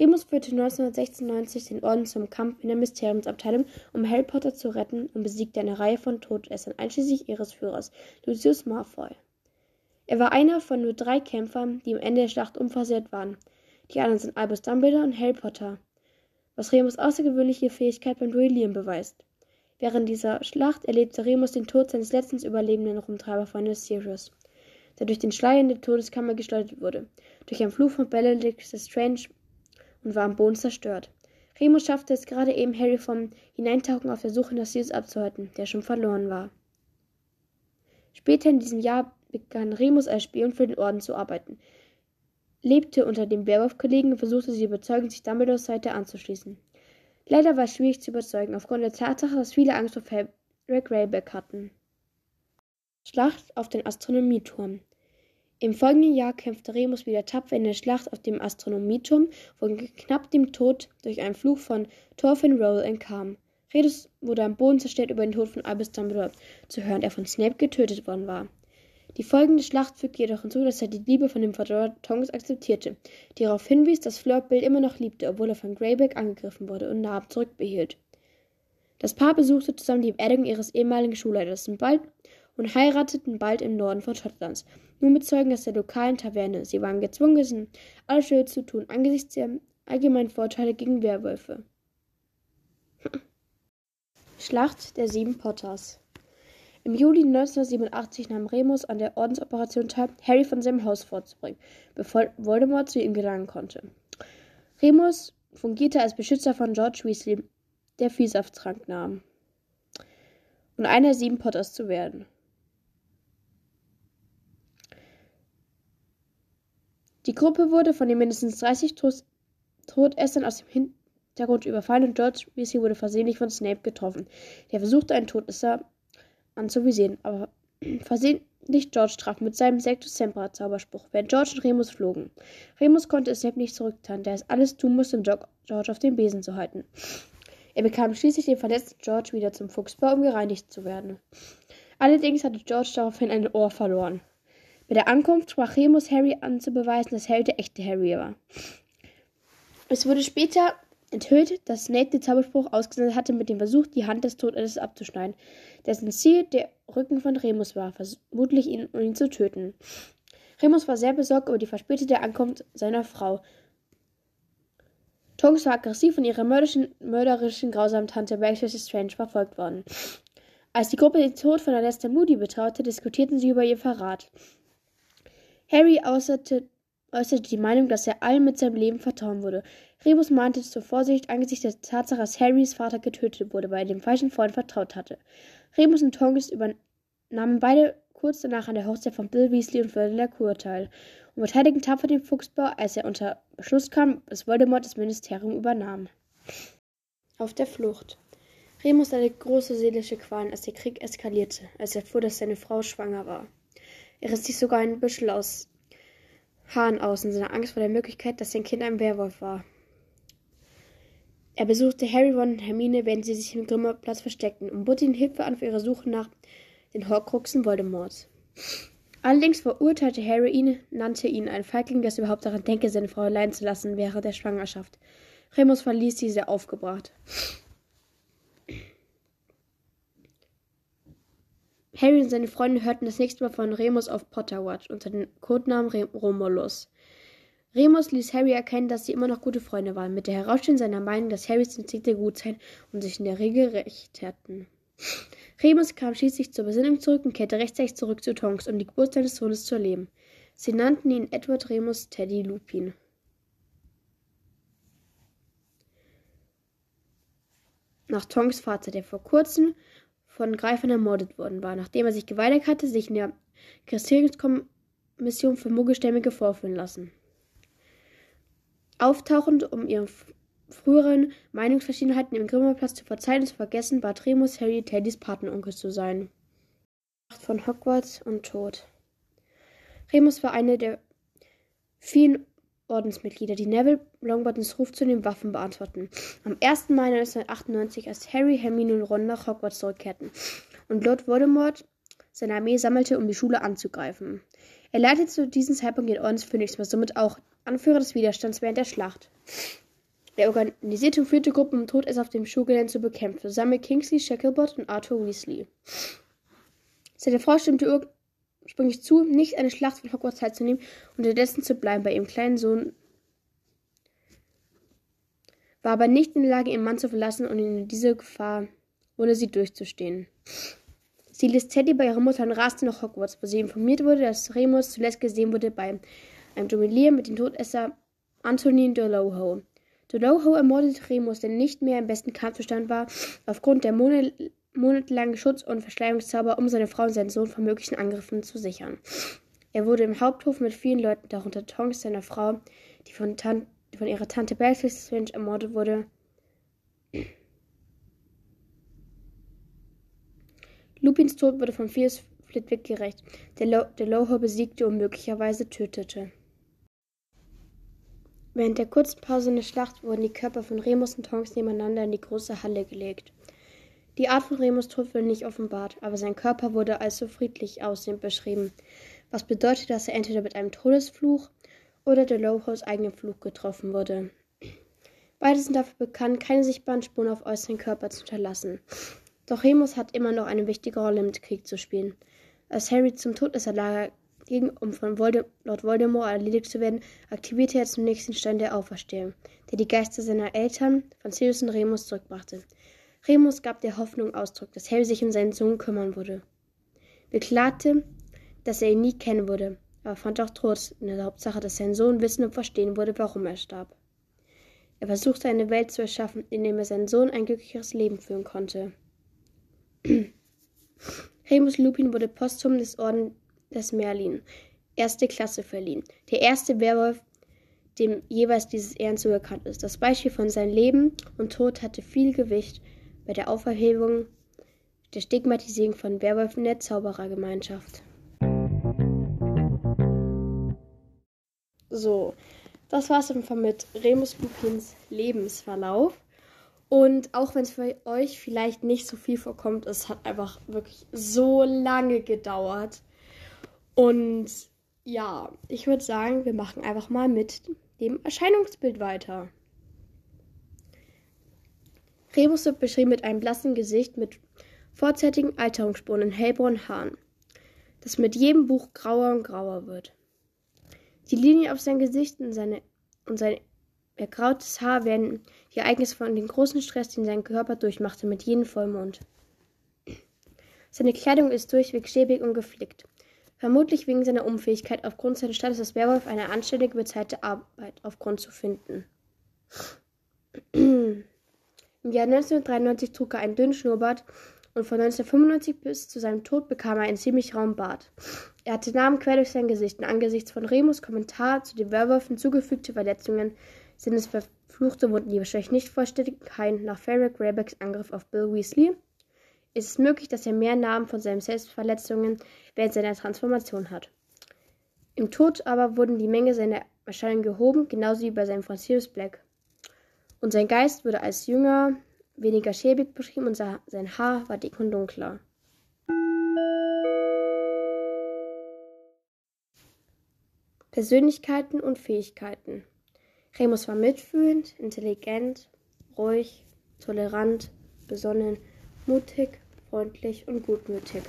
Remus führte 1996 den Orden zum Kampf in der Mysteriumsabteilung, um Harry Potter zu retten und besiegte eine Reihe von Todessern, einschließlich ihres Führers, Lucius Malfoy. Er war einer von nur drei Kämpfern, die am Ende der Schlacht unversehrt waren. Die anderen sind Albus Dumbledore und Harry Potter, was Remus außergewöhnliche Fähigkeit beim Duellieren beweist. Während dieser Schlacht erlebte Remus den Tod seines letzten überlebenden Rumtreiberfreundes Sirius der durch den Schleier in die Todeskammer geschleudert wurde, durch einen Fluch von Benedict Strange und war am Boden zerstört. Remus schaffte es gerade eben, Harry vom Hineintauchen auf der Suche nach Sirius abzuhalten, der schon verloren war. Später in diesem Jahr begann Remus als Spion für den Orden zu arbeiten, lebte unter den Werwolf-Kollegen und versuchte sie überzeugend, sich Dumbledores Seite anzuschließen. Leider war es schwierig zu überzeugen, aufgrund der Tatsache, dass viele Angst vor Frederick Greyback hatten. Schlacht auf den Astronomieturm. Im folgenden Jahr kämpfte Remus wieder tapfer in der Schlacht auf dem Astronomieturm, wo er knapp dem Tod durch einen Fluch von Thorfinn Roll entkam. Remus wurde am Boden zerstört über den Tod von Albus Dumbledore zu hören, der von Snape getötet worden war. Die folgende Schlacht fügte jedoch hinzu, dass er die Liebe von dem Verdorrer Tongs akzeptierte, die darauf hinwies, dass Fleur Bill immer noch liebte, obwohl er von Greyback angegriffen wurde und Narben zurückbehielt. Das Paar besuchte zusammen die Beerdigung ihres ehemaligen Schulleiters und bald und heirateten bald im Norden von Schottlands, nur mit Zeugen aus der lokalen Taverne. Sie waren gezwungen, alles Schöne zu tun, angesichts der allgemeinen Vorteile gegen Werwölfe. Schlacht der sieben Potters. Im Juli 1987 nahm Remus an der Ordensoperation teil, Harry von seinem Haus vorzubringen, bevor Voldemort zu ihm gelangen konnte. Remus fungierte als Beschützer von George Weasley, der Vielsafttrank nahm, und einer der sieben Potters zu werden. Die Gruppe wurde von den mindestens 30 Todessern aus dem Hintergrund überfallen und George Weasley wurde versehentlich von Snape getroffen. Der versuchte, einen Todesser anzuvisieren, aber versehentlich George traf mit seinem Sectus Sempra Zauberspruch, während George und Remus flogen. Remus konnte es Snape nicht zurücktun, der es alles tun musste, um George auf dem Besen zu halten. Er bekam schließlich den verletzten George wieder zum Fuchsbau, um gereinigt zu werden. Allerdings hatte George daraufhin ein Ohr verloren. Bei der Ankunft sprach Remus Harry an zu beweisen, dass Harry der echte Harry war. Es wurde später enthüllt, dass Snape den Zauberspruch ausgesendet hatte mit dem Versuch, die Hand des Todessers abzuschneiden, dessen Ziel der Rücken von Remus war, vermutlich ihn, um ihn zu töten. Remus war sehr besorgt über die verspätete Ankunft seiner Frau. Tonks war aggressiv von ihrer mörderischen, mörderischen grausamen Tante Backstreet Strange verfolgt worden. Als die Gruppe den Tod von Alesta Moody betraute, diskutierten sie über ihr Verrat. Harry äußerte, äußerte die Meinung, dass er allen mit seinem Leben vertrauen würde. Rebus mahnte zur Vorsicht angesichts der Tatsache, dass Harrys Vater getötet wurde, weil er dem falschen Freund vertraut hatte. Remus und Tonks übernahmen beide kurz danach an der Hochzeit von Bill Weasley und Vernon Lacour teil und verteidigten tapfer den Fuchsbau, als er unter Beschluss kam, dass Voldemort das Ministerium übernahm. Auf der Flucht. Remus hatte große seelische Qualen, als der Krieg eskalierte, als er erfuhr, dass seine Frau schwanger war. Er riss sich sogar ein Büschel aus Haaren aus in seiner Angst vor der Möglichkeit, dass sein Kind ein Werwolf war. Er besuchte Harry, Ron und Hermine, während sie sich im Grimmauplatz versteckten, und bot ihnen Hilfe an für ihre Suche nach den Horcruxen Voldemorts. Allerdings verurteilte Harry ihn, nannte ihn einen Feigling, der überhaupt daran denke, seine Frau allein zu lassen während der Schwangerschaft. Remus verließ diese aufgebracht. Harry und seine Freunde hörten das nächste Mal von Remus auf Potterwatch unter dem Codenamen Romulus. Remus ließ Harry erkennen, dass sie immer noch gute Freunde waren, mit der Herausstellung seiner Meinung, dass Harrys Instinkte gut seien und sich in der Regel recht hätten. Remus kam schließlich zur Besinnung zurück und kehrte rechtzeitig zurück zu Tonks, um die Geburt seines Sohnes zu erleben. Sie nannten ihn Edward Remus Teddy Lupin. Nach Tonks Vater, der vor kurzem von Greifern ermordet worden war, nachdem er sich geweigert hatte, sich in der Registrierungskommission für Muggelstämmige vorführen lassen auftauchend, um ihre früheren Meinungsverschiedenheiten im Grimmelplatz zu verzeihen und zu vergessen, bat Remus Harry Teddys Patenonkel zu sein. Von Hogwarts und Tod. Remus war eine der vielen Ordensmitglieder, die Neville Longbottons Ruf zu den Waffen beantworten. Am 1. Mai 1998, als Harry, Hermine und Ron nach Hogwarts zurückkehrten und Lord Voldemort seine Armee sammelte, um die Schule anzugreifen. Er leitete zu diesem Zeitpunkt den Ordensphönix, was somit auch Anführer des Widerstands während der Schlacht. Er organisierte und führte Gruppen, um Todesser auf dem Schulgelände zu bekämpfen, zusammen mit Kingsley Shacklebot und Arthur Weasley. Seine Frau stimmte ursprünglich zu, nicht eine Schlacht von Hogwarts teilzunehmen und unterdessen zu bleiben bei ihrem kleinen Sohn, war aber nicht in der Lage, ihren Mann zu verlassen und in diese Gefahr, ohne sie durchzustehen. Sie ließ Teddy bei ihrer Mutter und raste nach Hogwarts, wo sie informiert wurde, dass Remus zuletzt gesehen wurde bei einem Juwelier mit dem Todesser Antonin Doloho. Doloho ermordete Remus, der nicht mehr im besten Kampfzustand war, aufgrund der monatelangen Schutz- und Verschleierungszauber, um seine Frau und seinen Sohn vor möglichen Angriffen zu sichern. Er wurde im Haupthof mit vielen Leuten, darunter Tonks, seiner Frau, die von, Tan von ihrer Tante Belfast Strange ermordet wurde, Lupins Tod wurde von Fierce Flitwick gerecht, der, Lo der Loho besiegte und möglicherweise tötete. Während der kurzen Pause in der Schlacht wurden die Körper von Remus und Tonks nebeneinander in die große Halle gelegt. Die Art von Remus Tod nicht offenbart, aber sein Körper wurde als so friedlich aussehend beschrieben, was bedeutet, dass er entweder mit einem Todesfluch oder der Lohos eigenen Fluch getroffen wurde. Beide sind dafür bekannt, keine sichtbaren Spuren auf äußeren Körper zu hinterlassen. Doch Remus hat immer noch eine wichtige Rolle im Krieg zu spielen. Als Harry zum Todesserlager ging, um von Voldem Lord Voldemort erledigt zu werden, aktivierte er zum nächsten Stein der Auferstehung, der die Geister seiner Eltern, Sirius und Remus, zurückbrachte. Remus gab der Hoffnung Ausdruck, dass Harry sich um seinen Sohn kümmern würde. Beklagte, dass er ihn nie kennen würde, aber fand auch Trost in der Hauptsache, dass sein Sohn wissen und verstehen würde, warum er starb. Er versuchte eine Welt zu erschaffen, in der er seinen Sohn ein glücklicheres Leben führen konnte. Remus Lupin wurde posthum des Orden des Merlin, erste Klasse verliehen. Der erste Werwolf, dem jeweils dieses Ehren zugekannt ist. Das Beispiel von seinem Leben und Tod hatte viel Gewicht bei der Auferhebung der Stigmatisierung von Werwölfen der Zauberergemeinschaft. So, das war es einfach mit Remus Lupins Lebensverlauf. Und auch wenn es für euch vielleicht nicht so viel vorkommt, es hat einfach wirklich so lange gedauert. Und ja, ich würde sagen, wir machen einfach mal mit dem Erscheinungsbild weiter. Remus wird beschrieben mit einem blassen Gesicht mit vorzeitigen Alterungsspuren in hellbraunen Haaren, das mit jedem Buch grauer und grauer wird. Die Linien auf sein Gesicht und, seine, und sein ergrautes Haar werden die Ereignisse von dem großen Stress, den sein Körper durchmachte, mit jedem Vollmond. Seine Kleidung ist durchweg schäbig und geflickt. Vermutlich wegen seiner Unfähigkeit, aufgrund seines Status als Werwolf eine anständige bezahlte Arbeit aufgrund zu finden. Im Jahr 1993 trug er einen dünnen Schnurrbart und von 1995 bis zu seinem Tod bekam er einen ziemlich rauen Bart. Er hatte Namen quer durch sein Gesicht und angesichts von Remus Kommentar zu den Werwölfen zugefügte Verletzungen sind es verfluchte Wunden, die wahrscheinlich nicht vollständig heilen nach Ferric Graybacks Angriff auf Bill Weasley. Ist es möglich, dass er mehr Namen von seinen Selbstverletzungen während seiner Transformation hat. Im Tod aber wurden die Menge seiner Erscheinungen gehoben, genauso wie bei seinem Sirius Black. Und sein Geist wurde als jünger, weniger schäbig beschrieben und sein Haar war dick und dunkler. Persönlichkeiten und Fähigkeiten. Remus war mitfühlend, intelligent, ruhig, tolerant, besonnen, mutig, freundlich und gutmütig.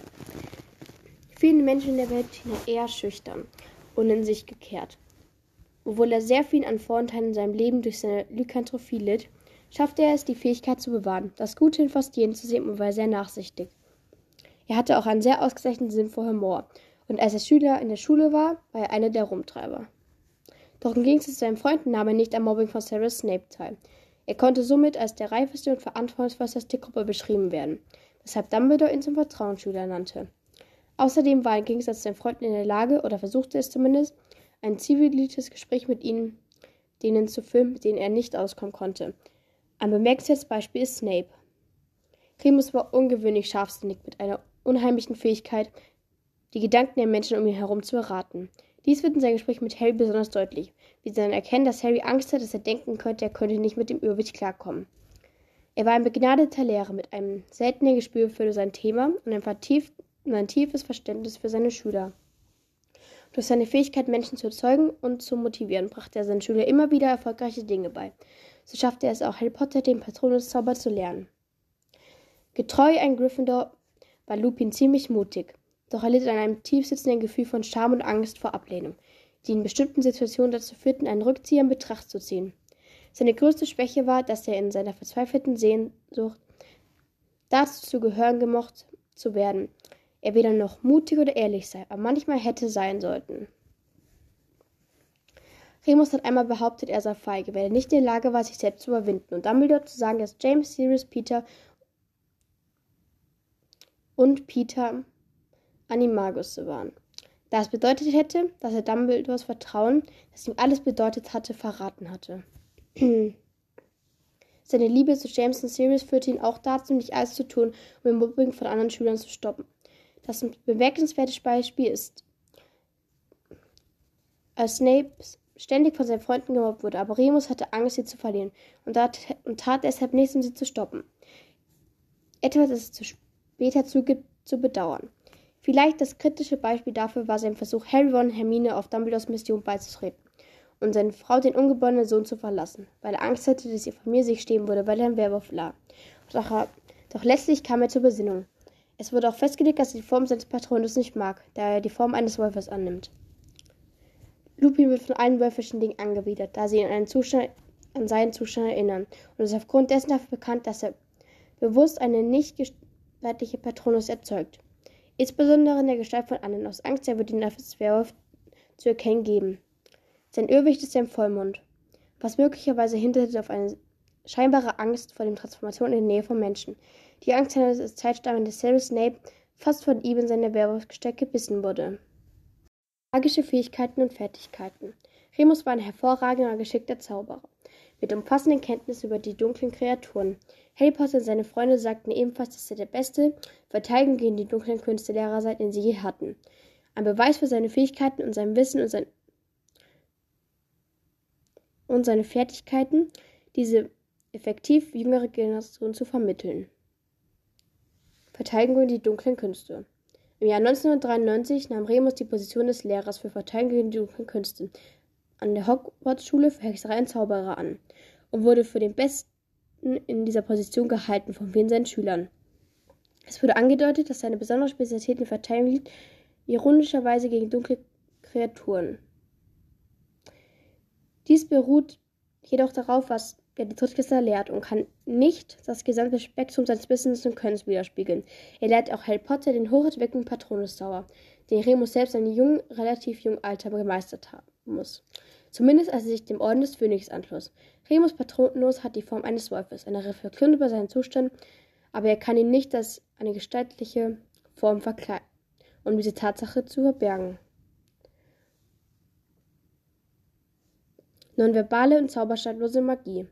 Vielen Menschen in der Welt schien er eher schüchtern und in sich gekehrt. Obwohl er sehr viel an Vorurteilen in seinem Leben durch seine Lykantrophie litt, schaffte er es, die Fähigkeit zu bewahren, das Gute in fast jedem zu sehen und war sehr nachsichtig. Er hatte auch einen sehr ausgezeichneten Sinn für Humor, und als er Schüler in der Schule war, war er einer der Rumtreiber. Doch im Gegensatz zu seinem Freund nahm er nicht am Mobbing von Severus Snape teil. Er konnte somit als der reifeste und verantwortungsvollste Gruppe beschrieben werden, weshalb Dumbledore ihn zum Vertrauensschüler nannte. Außerdem war er im Gegensatz zu seinem Freund in der Lage, oder versuchte es zumindest, ein zivilisiertes Gespräch mit ihnen, denen zu führen, mit denen er nicht auskommen konnte. Ein bemerkenswertes Beispiel ist Snape. Remus war ungewöhnlich scharfsinnig mit einer unheimlichen Fähigkeit, die Gedanken der Menschen um ihn herum zu erraten. Dies wird in seinem Gespräch mit Harry besonders deutlich, wie sie dann erkennen, dass Harry Angst hat, dass er denken könnte, er könnte nicht mit dem Irrwicht klarkommen. Er war ein begnadeter Lehrer mit einem seltenen Gespür für sein Thema und ein, vertieft, und ein tiefes Verständnis für seine Schüler. Durch seine Fähigkeit, Menschen zu erzeugen und zu motivieren, brachte er seinen Schülern immer wieder erfolgreiche Dinge bei. So schaffte er es auch, Harry Potter den Patronuszauber zu lernen. Getreu ein Gryffindor war Lupin ziemlich mutig, doch er litt an einem tiefsitzenden Gefühl von Scham und Angst vor Ablehnung, die in bestimmten Situationen dazu führten, einen Rückzieher in Betracht zu ziehen. Seine größte Schwäche war, dass er in seiner verzweifelten Sehnsucht dazu zu gehören gemocht zu werden, er weder noch mutig oder ehrlich sei, aber manchmal hätte sein sollten. Remus hat einmal behauptet, er sei feige, weil er nicht in der Lage war, sich selbst zu überwinden. Und Dumbledore zu sagen, dass James, Sirius, Peter und Peter Animagus waren. Da es bedeutet hätte, dass er Dumbledores Vertrauen, das ihm alles bedeutet hatte, verraten hatte. Seine Liebe zu James und Sirius führte ihn auch dazu, nicht alles zu tun, um den Mobbing von anderen Schülern zu stoppen. Das bemerkenswerte Beispiel ist, als Snape ständig von seinen Freunden gemobbt wurde, aber Remus hatte Angst, sie zu verlieren und tat, und tat deshalb nichts, um sie zu stoppen. Etwas, das zu später zugibt, zu bedauern. Vielleicht das kritische Beispiel dafür war sein Versuch, Harry und Hermine auf Dumbledores Mission beizutreten und seine Frau den ungeborenen Sohn zu verlassen, weil er Angst hatte, dass ihre Familie sich stehen würde, weil er ein Werwolf war. Doch, doch letztlich kam er zur Besinnung. Es wurde auch festgelegt, dass er die Form seines Patronus nicht mag, da er die Form eines Wolfes annimmt. Lupin wird von allen wölfischen Dingen angewidert, da sie ihn an, Zustand, an seinen Zustand erinnern, und ist aufgrund dessen dafür bekannt, dass er bewusst eine nicht göttliche Patronus erzeugt. Insbesondere in der Gestalt von Annen. Aus Angst, er wird ihn als Werwolf zu erkennen geben. Sein Irrwicht ist sein Vollmond, was möglicherweise hindert auf eine scheinbare Angst vor der Transformation in die Nähe von Menschen. Die Angst seines Zeitstammen des Severus Snape fast von ihm in seine Werwolfgestalt gebissen wurde. Magische Fähigkeiten und Fertigkeiten. Remus war ein hervorragender, geschickter Zauberer, mit umfassenden Kenntnissen über die dunklen Kreaturen. Harry Potter und seine Freunde sagten ebenfalls, dass er der beste Verteidigung gegen die dunklen Künstelehrer sei, den sie je hatten. Ein Beweis für seine Fähigkeiten und sein Wissen und, sein und seine Fertigkeiten, diese effektiv jüngere Generation zu vermitteln. Verteidigung die dunklen Künste. Im Jahr 1993 nahm Remus die Position des Lehrers für Verteidigung die dunklen Künste an der Hogwarts-Schule für Hexerei und Zauberer an und wurde für den Besten in dieser Position gehalten von vielen seinen Schülern. Es wurde angedeutet, dass seine besondere Spezialität in Verteidigung liegt, ironischerweise gegen dunkle Kreaturen. Dies beruht jedoch darauf, was der die Todkiste lehrt und kann nicht das gesamte Spektrum seines Wissens und Könnens widerspiegeln. Er lehrt auch Harry Potter den hochentwickelten Patronus-Zauber, den Remus selbst in jungen, relativ jungen Alter gemeistert haben muss. Zumindest als er sich dem Orden des Phönix anschloss. Remus Patronus hat die Form eines Wolfes, eine Reflexion über seinen Zustand, aber er kann ihn nicht als eine gestaltliche Form verkleiden, um diese Tatsache zu verbergen. Nonverbale und zauberstadtlose Magie.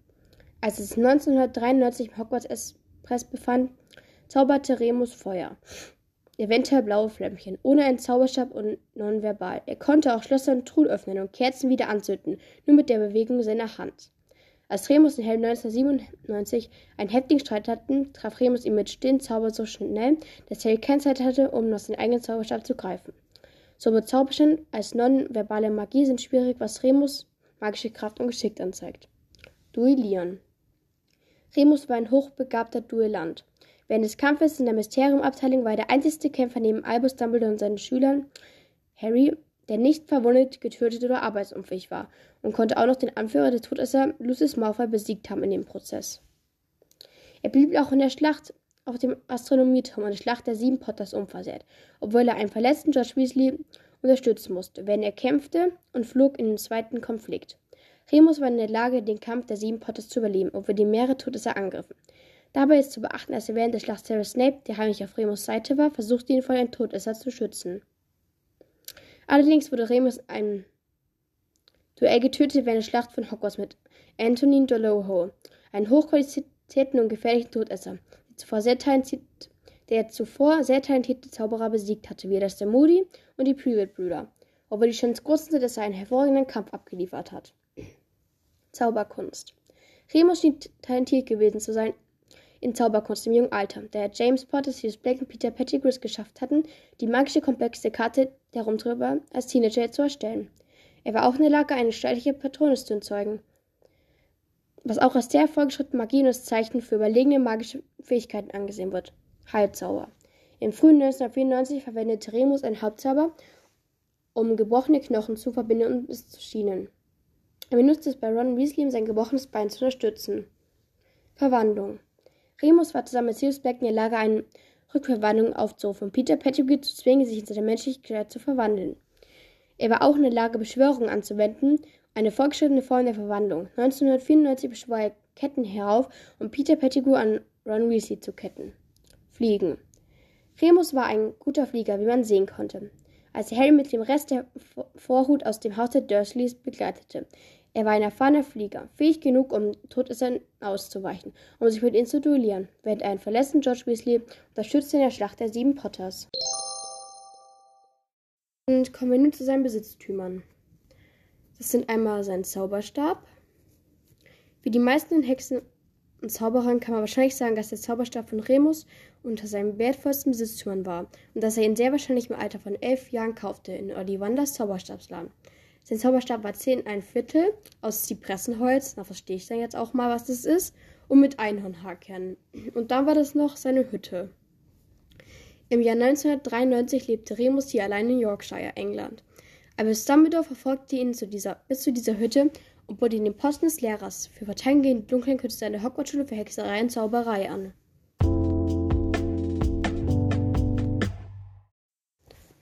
Als es 1993 im Hogwarts Express befand, zauberte Remus Feuer. Eventuell blaue Flämmchen, ohne einen Zauberstab und nonverbal. Er konnte auch Schlösser und Truhen öffnen und Kerzen wieder anzünden, nur mit der Bewegung seiner Hand. Als Remus und Helm 1997 einen heftigen Streit hatten, traf Remus ihn mit stillen Zauber so schnell, dass Harry keine Zeit hatte, um noch seinen eigenen Zauberstab zu greifen. Sowohl Zauberstand als nonverbale Magie sind schwierig, was Remus magische Kraft und Geschick anzeigt. Duellieren. Remus war ein hochbegabter Duellant. Während des Kampfes in der Mysteriumabteilung war er der einzige Kämpfer neben Albus Dumbledore und seinen Schülern Harry, der nicht verwundet, getötet oder arbeitsunfähig war und konnte auch noch den Anführer des Todesser Lucius Malfoy besiegt haben in dem Prozess. Er blieb auch in der Schlacht auf dem Astronomieturm und der Schlacht der Sieben Potters unversehrt, obwohl er einen verletzten George Weasley unterstützen musste, während er kämpfte und flog in den zweiten Konflikt. Remus war in der Lage, den Kampf der sieben Potters zu überleben, obwohl die mehrere Todesser angriffen. Dabei ist zu beachten, dass er während der Schlacht Sarah Snape, der heimlich auf Remus Seite war, versuchte, ihn vor einem Todesser zu schützen. Allerdings wurde Remus ein Duell getötet während der Schlacht von Hogwarts mit Antonin Dolohou, einem hochqualifizierten und gefährlichen Todesser, der zuvor sehr talentierte, der zuvor sehr talentierte Zauberer besiegt hatte, wie das der Moody und die Prewitt-Brüder, obwohl die Chance groß sind, dass er einen hervorragenden Kampf abgeliefert hat. Zauberkunst. Remus schien talentiert gewesen zu sein in Zauberkunst im jungen Alter, da er James Potter, Sirius Black und Peter Pettigrew geschafft hatten, die magische komplexe Karte der Rumtreiber als Teenager zu erstellen. Er war auch in der Lage, eine gestaltliche Patronus zu erzeugen, was auch als sehr fortgeschrittene Magie und das Zeichen für überlegene magische Fähigkeiten angesehen wird. Heilzauber. Im frühen 1994 verwendete Remus einen Hauptzauber, um gebrochene Knochen zu verbinden und es zu schienen. Er benutzte es bei Ron Weasley, um sein gebrochenes Bein zu unterstützen. Verwandlung. Remus war zusammen mit Sirius Black in der Lage, eine Rückverwandlung aufzurufen, Peter Pettigrew zu zwingen, sich in seine menschliche Gestalt zu verwandeln. Er war auch in der Lage, Beschwörungen anzuwenden, eine fortgeschrittene Form der Verwandlung. 1994 beschwor er Ketten herauf, um Peter Pettigrew an Ron Weasley zu ketten. Fliegen. Remus war ein guter Flieger, wie man sehen konnte als Harry mit dem Rest der Vorhut aus dem Haus der Dursleys begleitete. Er war ein erfahrener Flieger, fähig genug, um Todessern auszuweichen, um sich mit ihnen zu duellieren, während er einen verletzten George Weasley unterstützte in der Schlacht der sieben Potters. Und kommen wir nun zu seinen Besitztümern. Das sind einmal sein Zauberstab. Wie die meisten Hexen und Zauberern kann man wahrscheinlich sagen, dass der Zauberstab von Remus unter seinen wertvollsten Besitztümern war und dass er ihn sehr wahrscheinlich im Alter von elf Jahren kaufte in Ollivanders Zauberstabsladen. Sein Zauberstab war 10 ein Viertel aus Zypressenholz, da verstehe ich dann jetzt auch mal, was das ist, und mit Einhornhaarkernen. Und dann war das noch seine Hütte. Im Jahr 1993 lebte Remus hier allein in Yorkshire, England. Aber Dumbledore verfolgte ihn zu dieser, bis zu dieser Hütte und bot ihm den Posten des Lehrers. Für Parteien gegen die dunklen Künste an der Hogwarts-Schule für Hexerei und Zauberei an.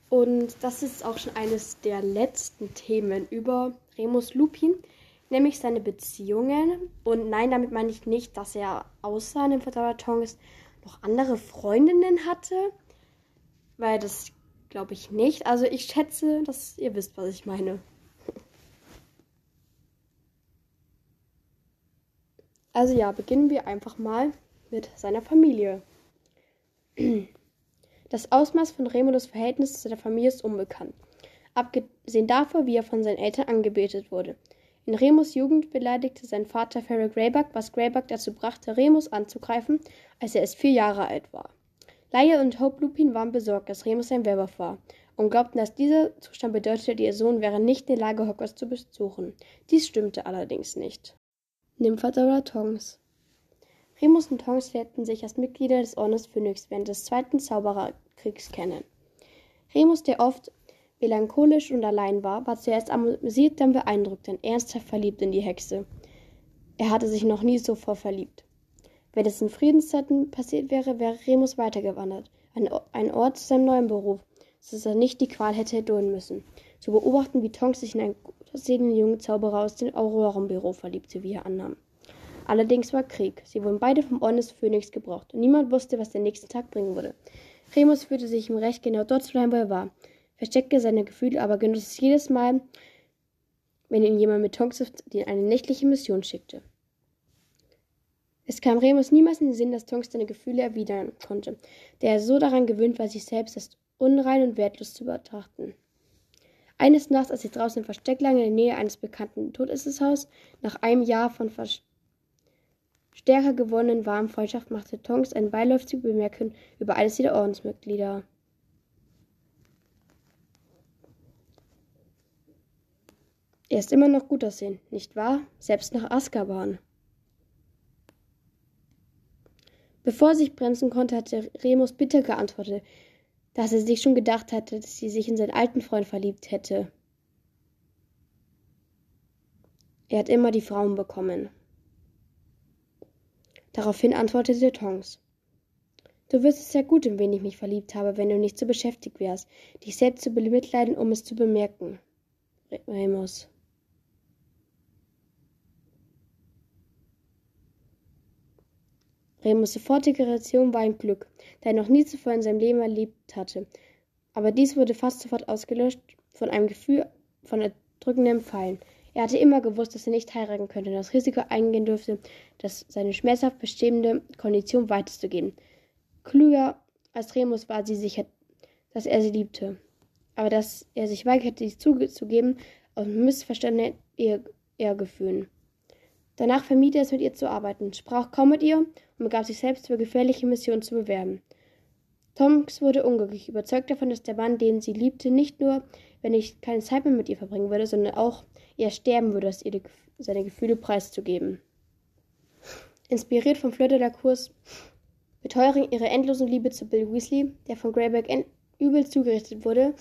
Und das ist auch schon eines der letzten Themen über Remus Lupin, nämlich seine Beziehungen. Und nein, damit meine ich nicht, dass er außer an dem Verdauertongs noch andere Freundinnen hatte, weil das glaube ich nicht. Also ich schätze, dass ihr wisst, was ich meine. Also ja, beginnen wir einfach mal mit seiner Familie. Das Ausmaß von Remulus Verhältnis zu der Familie ist unbekannt, abgesehen davon, wie er von seinen Eltern angebetet wurde. In Remus Jugend beleidigte sein Vater Farrell Greyback, was Greyback dazu brachte, Remus anzugreifen, als er erst vier Jahre alt war. Laie und Hope Lupin waren besorgt, dass Remus ein Werwolf war und glaubten, dass dieser Zustand bedeutete, ihr Sohn wäre nicht in der Lage, Hogwarts zu besuchen. Dies stimmte allerdings nicht. Nymphadora Tongs Remus und Tongs lernten sich als Mitglieder des Ordens Phönix während des Zweiten Zaubererkriegs kennen. Remus, der oft melancholisch und allein war, war zuerst amüsiert, dann beeindruckt, dann ernsthaft verliebt in die Hexe. Er hatte sich noch nie so verliebt. Wenn es in Friedenszeiten passiert wäre, wäre Remus weitergewandert, ein, ein Ort zu seinem neuen Beruf, sodass er nicht die Qual hätte erdulden müssen. Zu beobachten, wie Tonks sich in einen gut aussehenden jungen Zauberer aus dem Aurorenbüro verliebte, wie er annahm. Allerdings war Krieg. Sie wurden beide vom Orden des Phönix gebraucht und niemand wusste, was der nächste Tag bringen würde. Remus fühlte sich im Recht, genau dort zu bleiben, wo er war. Versteckte seine Gefühle, aber genoss es jedes Mal, wenn ihn jemand mit Tonks in eine nächtliche Mission schickte. Es kam Remus niemals in den Sinn, dass Tonks seine Gefühle erwidern konnte, der er so daran gewöhnt war, sich selbst als unrein und wertlos zu betrachten. Eines Nachts, als sie draußen im Versteck lagen in der Nähe eines bekannten Todesesshauses, nach einem Jahr von stärker gewonnenen warmen Freundschaft machte Tonks eine beiläufige Bemerkung über eines der Ordensmitglieder. Er ist immer noch gut aussehen, nicht wahr? Selbst nach Azkaban. Bevor er sich bremsen konnte, hatte Remus bitter geantwortet, dass er sich schon gedacht hatte, dass sie sich in seinen alten Freund verliebt hätte. Er hat immer die Frauen bekommen. Daraufhin antwortete Tonks. Du wirst es sehr gut, in wen ich mich verliebt habe, wenn du nicht so beschäftigt wärst, dich selbst zu bemitleiden, um es zu bemerken. Remus. Remus sofortige Reaktion war ein Glück, da er noch nie zuvor in seinem Leben erlebt hatte. Aber dies wurde fast sofort ausgelöscht von einem Gefühl von erdrückendem Fallen. Er hatte immer gewusst, dass er nicht heiraten könnte und das Risiko eingehen durfte, dass seine schmerzhaft bestehende Kondition weiterzugeben. Klüger als Remus war sie sicher, dass er sie liebte. Aber dass er sich weigerte, dies zuzugeben, aus missverstandenen Ehrgefühlen. Danach vermied er es, mit ihr zu arbeiten, sprach kaum mit ihr und begab sich selbst für gefährliche Missionen zu bewerben. Tomks wurde unglücklich, überzeugt davon, dass der Mann, den sie liebte, nicht nur, wenn ich keine Zeit mehr mit ihr verbringen würde, sondern auch er sterben würde, ihr seine Gefühle preiszugeben. Inspiriert von Fleur de la Cours beteuern ihre endlosen Liebe zu Bill Weasley, der von Greyback übel zugerichtet wurde,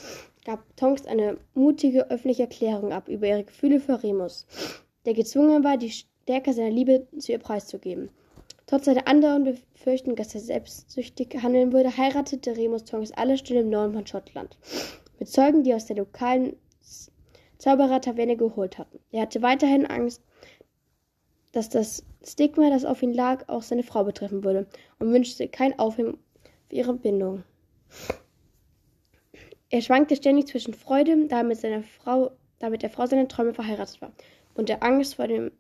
gab Tonks eine mutige öffentliche Erklärung ab über ihre Gefühle für Remus, der gezwungen war, die Stärke seiner Liebe zu ihr preiszugeben. Trotz seiner anderen Befürchtung, dass er selbstsüchtig handeln würde, heiratete Remus Tonks alle Stille im Norden von Schottland. Mit Zeugen, die aus der lokalen Zauberer-Taverne geholt hatten. Er hatte weiterhin Angst, dass das Stigma, das auf ihn lag, auch seine Frau betreffen würde und wünschte kein Aufheben für ihre Bindung. Er schwankte ständig zwischen Freude, da er Frau, da mit der Frau seiner Träume verheiratet war, und der Angst vor dem,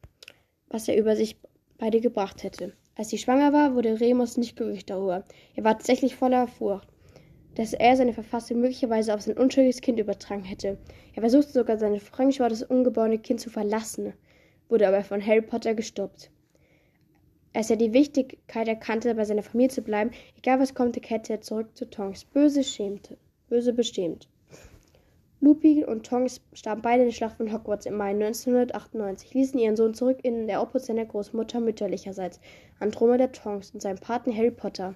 was er über sich beide gebracht hätte. Als sie schwanger war, wurde Remus nicht glücklich darüber. Er war tatsächlich voller Furcht dass er seine Verfassung möglicherweise auf sein unschuldiges Kind übertragen hätte. Er versuchte sogar, seine Frau das ungeborene Kind zu verlassen, wurde aber von Harry Potter gestoppt. Als er die Wichtigkeit erkannte, bei seiner Familie zu bleiben, egal was kommt, kehrte er zurück zu Tonks. Böse schämte, böse bestimmt. Lupin und Tonks starben beide in der Schlacht von Hogwarts im Mai 1998, ließen ihren Sohn zurück in der Obhut seiner Großmutter mütterlicherseits, Andromeda Tonks und seinem Paten Harry Potter.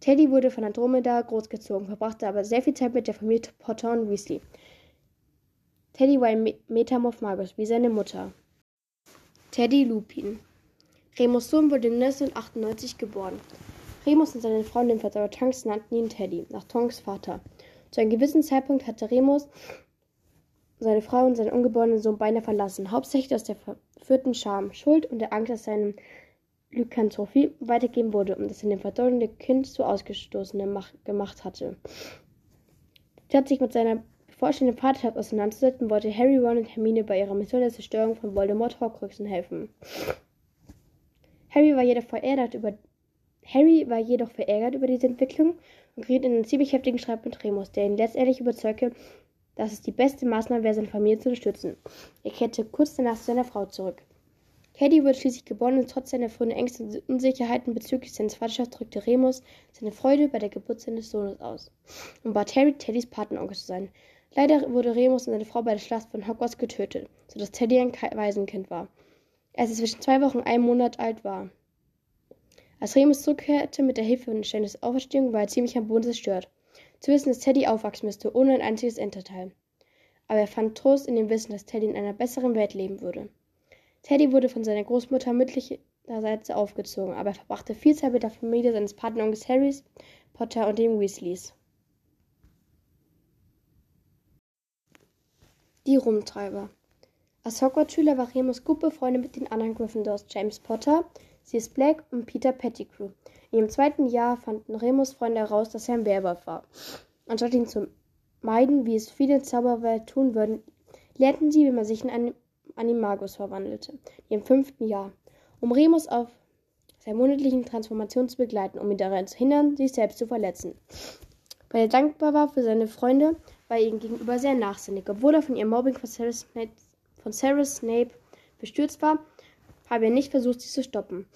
Teddy wurde von Andromeda großgezogen, verbrachte aber sehr viel Zeit mit der Familie Potter und Weasley. Teddy war ein Metamorph Magus, wie seine Mutter. Teddy Lupin. Remus Sohn wurde 1998 geboren. Remus und seine Freundin Vetter Tonks nannten ihn Teddy, nach Tonks Vater. Zu einem gewissen Zeitpunkt hatte Remus seine Frau und seinen ungeborenen Sohn beinahe verlassen, hauptsächlich aus der verführten Scham, Schuld und der Angst, dass seine Lykanthropie weitergeben wurde und dass er dem verdorbenen Kind zu Ausgestoßenen gemacht hatte. Statt sich mit seiner bevorstehenden Vaterschaft auseinanderzusetzen, wollte Harry, Ron und Hermine bei ihrer Mission der Zerstörung von Voldemort Horcruxen helfen. Harry war jedoch verärgert über Harry war jedoch verärgert über diese Entwicklung geriet in einen ziemlich heftigen Streit mit Remus, der ihn letztendlich überzeugte, dass es die beste Maßnahme wäre, seine Familie zu unterstützen. Er kehrte kurz danach zu seiner Frau zurück. Teddy wurde schließlich geboren und trotz seiner frühen Ängste und Unsicherheiten bezüglich seines Vaterschafts drückte Remus seine Freude bei der Geburt seines Sohnes aus und bat Harry, Teddys Patenonkel zu sein. Leider wurde Remus und seine Frau bei der Schlacht von Hogwarts getötet, sodass Teddy ein Waisenkind war, als er zwischen zwei Wochen und einem Monat alt war. Als Remus zurückkehrte mit der Hilfe von Steines Auferstehung, war er ziemlich am Boden zerstört. Zu wissen, dass Teddy aufwachsen müsste, ohne ein einziges Enterteil. Aber er fand Trost in dem Wissen, dass Teddy in einer besseren Welt leben würde. Teddy wurde von seiner Großmutter mütterlicherseits aufgezogen, aber er verbrachte viel Zeit mit der Familie seines Patenonkels Harrys, Potter und den Weasleys. Die Rumtreiber. Als Hogwarts-Schüler war Remus gut befreundet mit den anderen Gryffindors James Potter, Sirius Black und Peter Pettigrew. In ihrem zweiten Jahr fanden Remus Freunde heraus, dass er ein Werwolf war. Anstatt ihn zu meiden, wie es viele Zauberer tun würden, lernten sie, wie man sich in einen Animagus verwandelte, im fünften Jahr, um Remus auf seiner monatlichen Transformation zu begleiten, um ihn daran zu hindern, sich selbst zu verletzen. Weil er dankbar war für seine Freunde, war er ihnen gegenüber sehr nachsinnig. Obwohl er von ihrem Mobbing von Sarah Snape, von Sarah Snape bestürzt war, habe er nicht versucht, sie zu stoppen.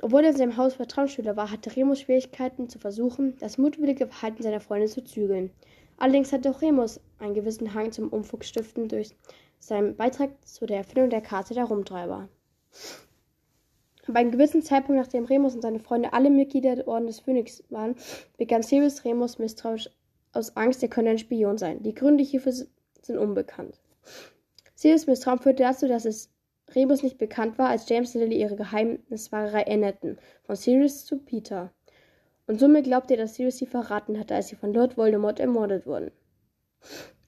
Obwohl er in seinem Haus Vertrauensschüler war, hatte Remus Schwierigkeiten zu versuchen, das mutwillige Verhalten seiner Freunde zu zügeln. Allerdings hatte auch Remus einen gewissen Hang zum Umfuchsstiften durch seinen Beitrag zu der Erfindung der Karte der Rumtreiber. Bei einem gewissen Zeitpunkt, nachdem Remus und seine Freunde alle Mitglieder der Orden des Phönix waren, begann Sirius Remus misstrauisch aus Angst, er könne ein Spion sein. Die Gründe hierfür sind unbekannt. Sirius Misstrauen führte dazu, dass es Remus nicht bekannt war, als James und Lily ihre Geheimniswahrerei änderten, von Sirius zu Peter. Und somit glaubte er, dass Sirius sie verraten hatte, als sie von Lord Voldemort ermordet wurden.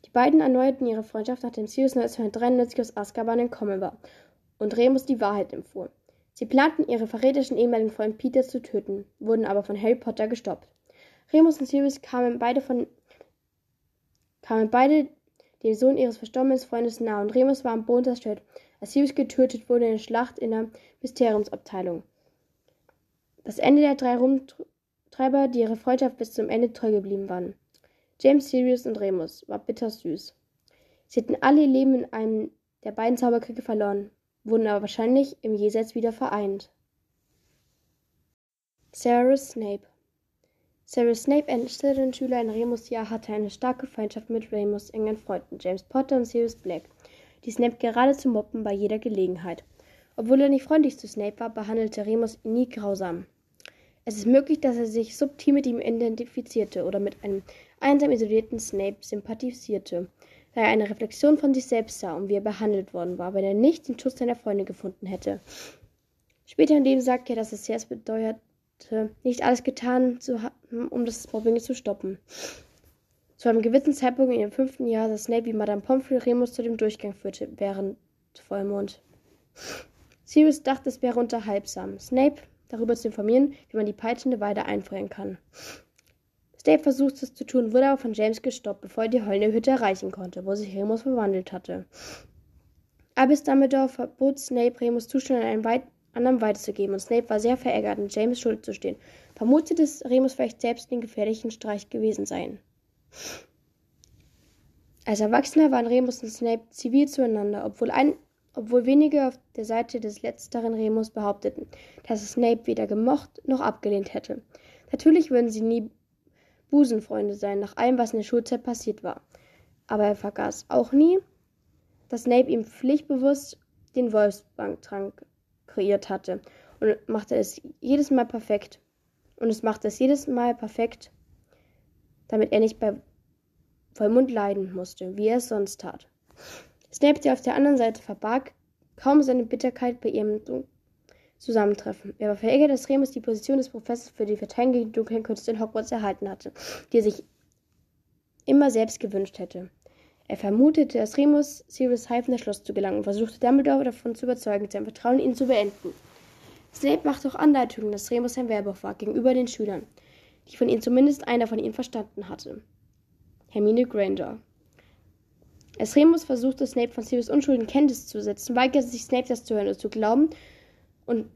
Die beiden erneuerten ihre Freundschaft, nachdem Sirius 1993 aus Azkaban entkommen war und Remus die Wahrheit empfohlen. Sie planten, ihre verräterischen ehemaligen Freund Peter zu töten, wurden aber von Harry Potter gestoppt. Remus und Sirius kamen beide von kamen beide dem Sohn ihres verstorbenen Freundes nahe und Remus war am Boden zerstört, als Sirius getötet wurde in der Schlacht in der Mysteriumsabteilung. Das Ende der drei Rumtreiber, die ihre Freundschaft bis zum Ende treu geblieben waren. James, Sirius und Remus war bittersüß. Sie hätten alle ihr Leben in einem der beiden Zauberkriege verloren, wurden aber wahrscheinlich im Jenseits wieder vereint. Severus Snape Severus Snape, ein Schüler in Remus Jahr, hatte eine starke Feindschaft mit Remus engen Freunden James Potter und Sirius Black, die Snape geradezu mobben bei jeder Gelegenheit. Obwohl er nicht freundlich zu Snape war, behandelte Remus ihn nie grausam. Es ist möglich, dass er sich subtil mit ihm identifizierte oder mit einem einsam isolierten Snape sympathisierte, da er eine Reflexion von sich selbst sah und wie er behandelt worden war, wenn er nicht den Schutz seiner Freunde gefunden hätte. Später in dem sagte er, dass es sehr bedeuerte, nicht alles getan zu haben, um das Mobbing zu stoppen. Zu einem gewissen Zeitpunkt in dem fünften Jahr sah Snape, wie Madame Pomfrey Remus zu dem Durchgang führte, während Vollmond. Sirius dachte, es wäre unterhalbsam. Snape darüber zu informieren, wie man die peitschende Weide einfrieren kann. Snape versuchte es zu tun, wurde aber von James gestoppt, bevor er die heulende Hütte erreichen konnte, wo sich Remus verwandelt hatte. Albus Dumbledore verbot Snape, Remus Zustand an einen Weit anderen weiterzugeben, und Snape war sehr verärgert, an James Schuld zu stehen, vermutete, dass Remus vielleicht selbst den gefährlichen Streich gewesen seien. Als Erwachsener waren Remus und Snape zivil zueinander, obwohl ein obwohl wenige auf der Seite des letzteren Remus behaupteten, dass er Snape weder gemocht noch abgelehnt hätte. Natürlich würden sie nie Busenfreunde sein, nach allem, was in der Schulzeit passiert war. Aber er vergaß auch nie, dass Snape ihm pflichtbewusst den Wolfsbanktrank kreiert hatte und machte es jedes Mal perfekt. Und es machte es jedes Mal perfekt, damit er nicht bei Vollmond leiden musste, wie er es sonst tat. Snape, der auf der anderen Seite verbarg, kaum seine Bitterkeit bei ihrem Zusammentreffen. Er war verärgert, dass Remus die Position des Professors für die Verteidigung gegen die dunklen Künste in Hogwarts erhalten hatte, die er sich immer selbst gewünscht hätte. Er vermutete, dass Remus Sirius half, in das Schloss zu gelangen und versuchte Dumbledore davon zu überzeugen, sein Vertrauen in ihn zu beenden. Snape machte auch Andeutungen, dass Remus ein Werwolf war gegenüber den Schülern, die von ihnen zumindest einer von ihnen verstanden hatte. Hermine Granger. Als Remus versuchte, Snape von Sirius Unschuld in Kenntnis zu setzen, weigerte sich Snape das zu hören und zu glauben und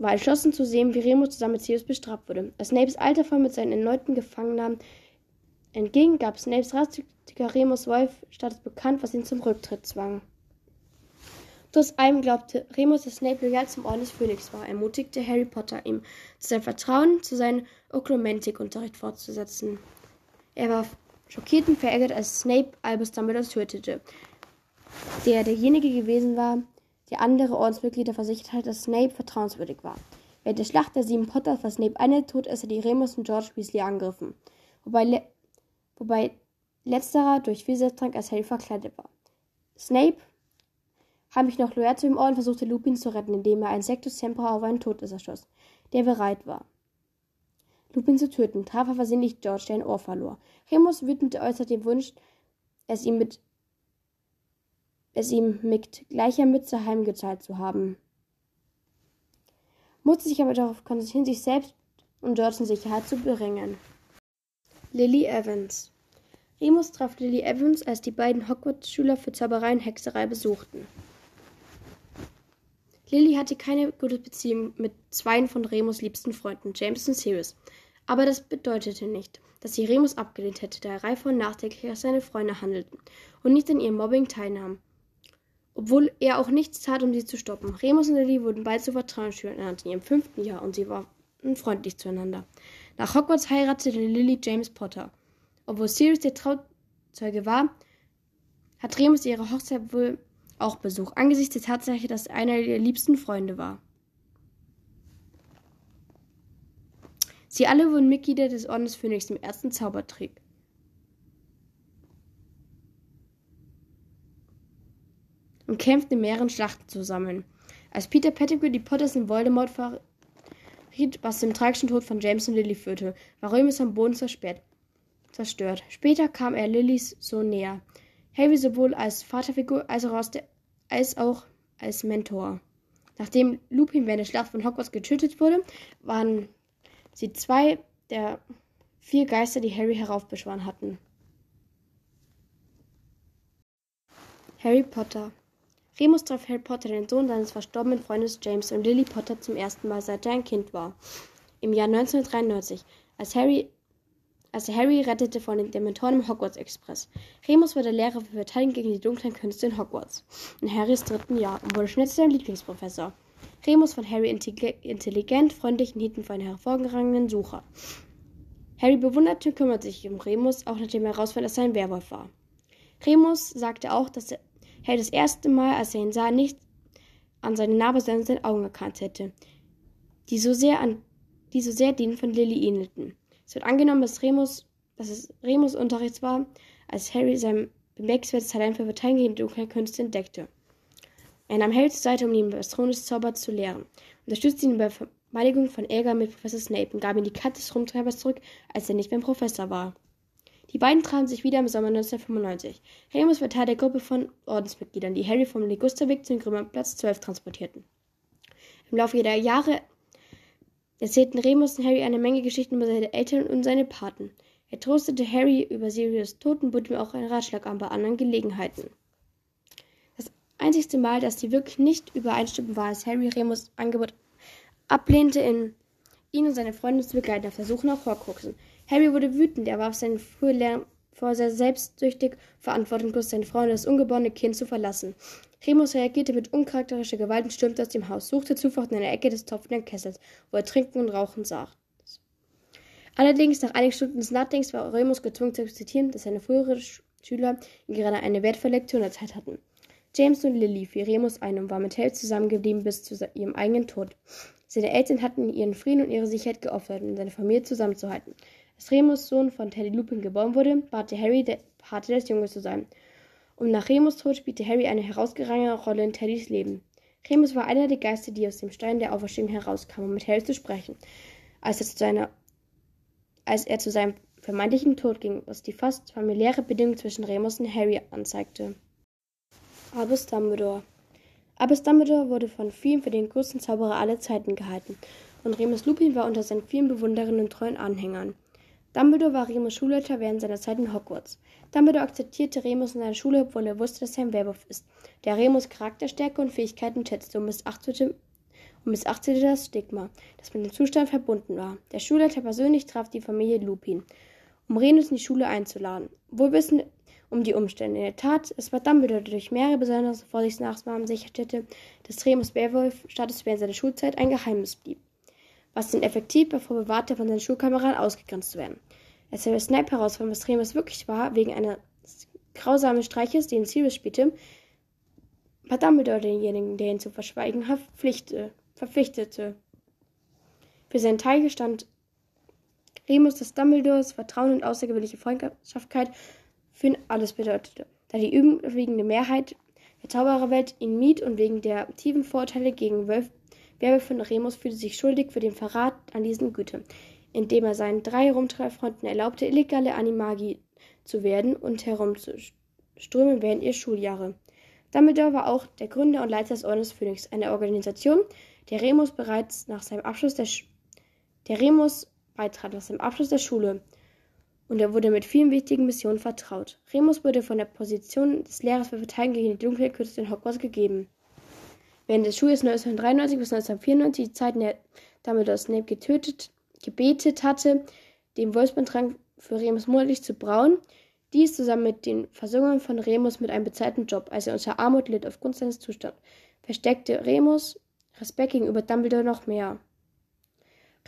war entschlossen zu sehen, wie Remus zusammen mit Sirius bestraft wurde. Als Snapes Alter voll mit seinen erneuten Gefangennahmen entgegen, gab Snapes rastiger Remus Wolf statt bekannt, was ihn zum Rücktritt zwang. Trotz allem glaubte Remus, dass Snape loyal zum Orden des Phönix war, ermutigte Harry Potter, ihm zu seinem Vertrauen zu seinem Oklumentik-Unterricht fortzusetzen. Er war schockiert und verärgert, als Snape Albus Dumbledore tötete, der derjenige gewesen war, der andere Ordensmitglieder versichert hat, dass Snape vertrauenswürdig war. Während der Schlacht der sieben Potters war Snape eine Todesser, die Remus und George Weasley angriffen, wobei, wobei letzterer durch Vielsatrank als Harry verkleidet war. Snape Heimlich noch loyal zu dem Orden versuchte Lupin zu retten, indem er einen Sectus Tempora auf einen Todesser schoss, der bereit war. Lupin zu töten, traf er versehentlich George, der ein Ohr verlor. Remus wütend äußerte den Wunsch, es ihm mit es ihm mit gleicher Mütze heimgezahlt zu haben. Musste sich aber darauf konzentrieren, sich selbst und George in Sicherheit zu bringen. Lily Evans Remus traf Lily Evans, als die beiden Hogwarts-Schüler für Zauberei und Hexerei besuchten. Lily hatte keine gute Beziehung mit zwei von Remus liebsten Freunden, James und Sirius. Aber das bedeutete nicht, dass sie Remus abgelehnt hätte, da er reifvoll nachdenklich als seine Freunde handelten und nicht an ihrem Mobbing teilnahm. Obwohl er auch nichts tat, um sie zu stoppen. Remus und Lily wurden bald zu Vertrauensschülern in ihrem fünften Jahr und sie waren freundlich zueinander. Nach Hogwarts heiratete Lily James Potter. Obwohl Sirius der Trauzeuge war, hat Remus ihre Hochzeit wohl auch Besuch, angesichts der Tatsache, dass er einer ihrer liebsten Freunde war. Sie alle wurden Mitglieder des Ordens Phönix im ersten Zaubertrick. und kämpften in mehreren Schlachten zusammen. Als Peter Pettigrew die Potters in Voldemort verriet, was zum tragischen Tod von James und Lily führte, war Remus am Boden zerstört. Später kam er Lillys Sohn näher. Harry sowohl als Vaterfigur als auch, der, als auch als Mentor. Nachdem Lupin während der Schlacht von Hogwarts getötet wurde, waren sie zwei der vier Geister, die Harry heraufbeschworen hatten. Harry Potter Remus traf Harry Potter, den Sohn seines verstorbenen Freundes James, und Lily Potter zum ersten Mal, seit er ein Kind war. Im Jahr 1993, als Harry als er Harry rettete von den Dementoren im Hogwarts Express. Remus war der Lehrer für Verteidigung gegen die dunklen Künste in Hogwarts in Harrys dritten Jahr und wurde schnell zu seinem Lieblingsprofessor. Remus fand Harry intelligent, freundlich und hielt ihn für einen hervorragenden Sucher. Harry bewunderte und kümmerte sich um Remus, auch nachdem er herausfand, dass er ein Werwolf war. Remus sagte auch, dass er Harry das erste Mal, als er ihn sah, nicht an seine Narbe, sondern seine Augen erkannt hätte, die so sehr an die so sehr denen von Lily ähnelten. Es wird angenommen, dass, Remus, dass es Remus Unterricht war, als Harry sein bemerkenswertes Talent für Verteidigung gegen dunkle Künste entdeckte. Er nahm Harry zur Seite, um ihn das Thron des Zaubers zu lehren, unterstützte ihn bei der Verteidigung von Ärger mit Professor Snape und gab ihm die Karte des Rumtreibers zurück, als er nicht mehr Professor war. Die beiden trafen sich wieder im Sommer 1995. Remus war Teil der Gruppe von Ordensmitgliedern, die Harry vom Ligusterweg zum Grümmerplatz 12 transportierten. Im Laufe der Jahre erzählten Remus und Harry eine Menge Geschichten über seine Eltern und seine Paten. Er trostete Harry über Sirius Tod und bot ihm auch einen Ratschlag an bei anderen Gelegenheiten. Das einzigste Mal, dass sie wirklich nicht übereinstimmen, war, als Harry Remus Angebot ablehnte, in ihn und seine Freunde zu begleiten auf der Suche nach Horcruxen. Harry wurde wütend, er warf seinen frühen Lärm vor, sehr selbstsüchtig verantwortungslos seine Frau und das ungeborene Kind zu verlassen. Remus reagierte mit uncharakterischer Gewalt und stürmte aus dem Haus, suchte Zuflucht in einer Ecke des tropfenden Kessels, wo er trinken und rauchen sah. Allerdings, nach einigen Stunden des Nachdenkens war Remus gezwungen zu akzeptieren, dass seine früheren Schüler gerade eine wertvolle Lektion erzählt hatten. James und Lily fiel Remus ein und war mit Harry zusammengeblieben bis zu ihrem eigenen Tod. Seine Eltern hatten ihren Frieden und ihre Sicherheit geopfert, um seine Familie zusammenzuhalten. Als Remus Sohn von Teddy Lupin geboren wurde, bat Harry, der Pate des Junges zu sein und nach Remus Tod spielte Harry eine herausragende Rolle in Teddys Leben. Remus war einer der Geister, die aus dem Stein der Auferstehung herauskamen, um mit Harry zu sprechen. Als er zu, seiner, als er zu seinem vermeintlichen Tod ging, was die fast familiäre Bedingung zwischen Remus und Harry anzeigte. Albus Dumbledore Albus Dumbledore wurde von vielen für den größten Zauberer aller Zeiten gehalten, und Remus Lupin war unter seinen vielen Bewunderern und treuen Anhängern. Dumbledore war Remus Schulleiter während seiner Zeit in Hogwarts. Dumbledore akzeptierte Remus in seiner Schule, obwohl er wusste, dass er ein Werwolf ist, der Remus Charakterstärke und Fähigkeiten schätzte und missachtete, und missachtete das Stigma, das mit dem Zustand verbunden war. Der Schulleiter persönlich traf die Familie Lupin, um Remus in die Schule einzuladen. Wohl wissen um die Umstände. In der Tat, es war Dumbledore, der durch mehrere besondere Vorsichtsmaßnahmen sicherte, dass Remus Werwolf-Status während seiner Schulzeit ein Geheimnis blieb was ihn effektiv davor bewahrte, von seinen Schulkameraden ausgegrenzt zu werden. Als Harry Snape herausfand, was Remus wirklich war, wegen eines grausamen Streiches, den Sirius spielte, war Dumbledore denjenigen, der ihn zu verschweigen verpflichtete. Für seinen Teil gestand Remus, dass Dumbledores Vertrauen und außergewöhnliche Freundschaftlichkeit für ihn alles bedeutete, da die überwiegende Mehrheit der Zaubererwelt ihn mied und wegen der tiefen Vorurteile gegen Wölfe Werbe von Remus fühlte sich schuldig für den Verrat an diesen Gütern, indem er seinen drei Rumtreibfreunden erlaubte, illegale Animagi zu werden und herumzuströmen während ihrer Schuljahre. Dumbledore war auch der Gründer und Leiter des Ordens Phönix, einer Organisation, der Remus bereits nach seinem Abschluss der, Sch der Remus beitrat nach seinem Abschluss der Schule und er wurde mit vielen wichtigen Missionen vertraut. Remus wurde von der Position des Lehrers für Verteidigung gegen die dunkle Künste in Hogwarts gegeben. Während des Schuljahres 1993 bis 1994, die Zeit, in der Dumbledore Snape getötet, gebetet hatte, den Wolfsbandtrank für Remus monatlich zu brauen, dies zusammen mit den Versorgungen von Remus mit einem bezahlten Job, als er unter Armut litt aufgrund seines Zustands, versteckte Remus Respekt gegenüber Dumbledore noch mehr.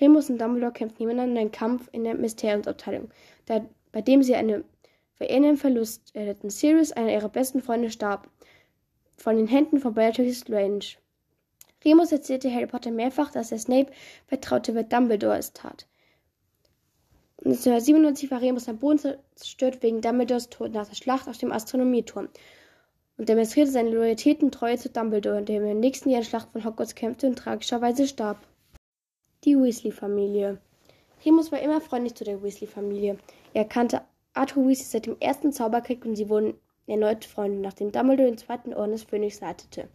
Remus und Dumbledore kämpften nebeneinander einen Kampf in der Mysteriumsabteilung, bei dem sie einen verehrenden Verlust erlitten. Sirius, einer ihrer besten Freunde, starb von den Händen von Bellatrix Strange. Remus erzählte Harry Potter mehrfach, dass er Snape vertraute, wer Dumbledore es tat. 1997 war Remus am Boden zerstört wegen Dumbledores Tod nach der Schlacht auf dem Astronomieturm und demonstrierte seine Loyalität und Treue zu Dumbledore, indem er im nächsten Jahr in der Schlacht von Hogwarts kämpfte und tragischerweise starb. Die Weasley-Familie Remus war immer freundlich zu der Weasley-Familie. Er kannte Arthur Weasley seit dem ersten Zauberkrieg und sie wurden erneut Freunde, nachdem Dumbledore den zweiten Orden des Phönix leitete.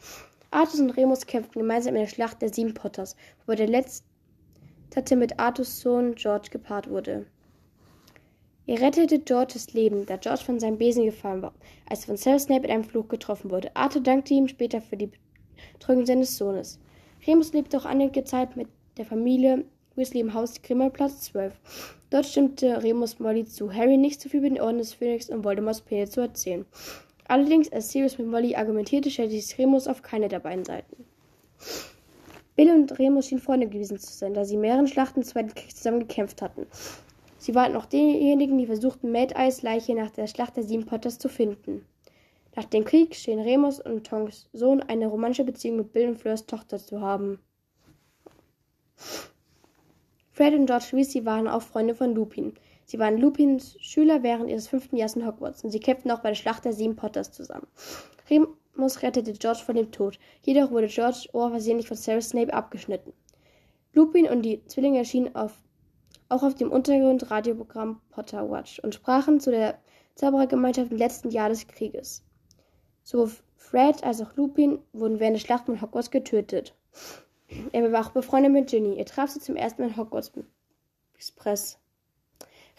Arthur und Remus kämpften gemeinsam in der Schlacht der Sieben Potters, wobei der letzte mit Arthurs Sohn George gepaart wurde. Er rettete Georges Leben, da George von seinem Besen gefallen war, als er von Severus Snape in einem Fluch getroffen wurde. Arthur dankte ihm später für die Betreuung seines Sohnes. Remus lebte auch einige Zeit mit der Familie Weasley im Haus Grimmelplatz 12. Dort stimmte Remus Molly zu, Harry nicht zu viel über den Orden des Phönix und Voldemorts Pläne zu erzählen. Allerdings, als Sirius mit Molly argumentierte, stellte sich Remus auf keine der beiden Seiten. Bill und Remus schienen Freunde gewesen zu sein, da sie mehreren Schlachten des Zweiten Kriegs zusammen gekämpft hatten. Sie waren auch diejenigen, die versuchten, Mad Eyes Leiche nach der Schlacht der Sieben Potters zu finden. Nach dem Krieg stehen Remus und Tonks Sohn eine romantische Beziehung mit Bill und Fleurs Tochter zu haben. Fred und George Weasley waren auch Freunde von Lupin. Sie waren Lupins Schüler während ihres fünften Jahres in Hogwarts und sie kämpften auch bei der Schlacht der Sieben Potters zusammen. Remus rettete George vor dem Tod, jedoch wurde George Ohr versehentlich von Severus Snape abgeschnitten. Lupin und die Zwillinge erschienen auf, auch auf dem Untergrund-Radioprogramm Potter Watch und sprachen zu der Zauberergemeinschaft im letzten Jahr des Krieges. Sowohl Fred als auch Lupin wurden während der Schlacht von Hogwarts getötet. Er war auch befreundet mit Ginny. Er traf sie zum ersten Mal in Hogwarts Express.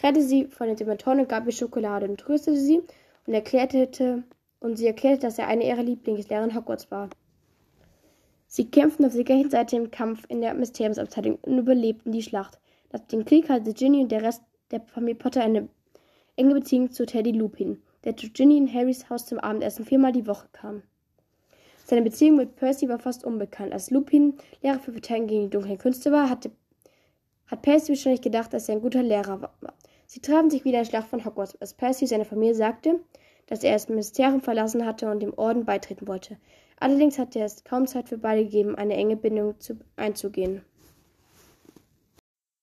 Rettete sie von den Dementoren und gab ihr Schokolade und tröstete sie und erklärte und sie erklärte, dass er eine ihrer Lieblingslehrer in Hogwarts war. Sie kämpften auf der gleichen Seite im Kampf in der Mysteriumsabteilung und überlebten die Schlacht. Nach dem Krieg hatte Ginny und der Rest der Familie Potter eine enge Beziehung zu Teddy Lupin, der zu Ginny in Harrys Haus zum Abendessen viermal die Woche kam. Seine Beziehung mit Percy war fast unbekannt. Als Lupin Lehrer für Verteidigung gegen die dunklen Künste war, hatte, hat Percy wahrscheinlich gedacht, dass er ein guter Lehrer war. Sie trafen sich wieder in der Schlacht von Hogwarts, als Percy seiner Familie sagte, dass er das Ministerium verlassen hatte und dem Orden beitreten wollte. Allerdings hatte es kaum Zeit für beide gegeben, eine enge Bindung zu, einzugehen.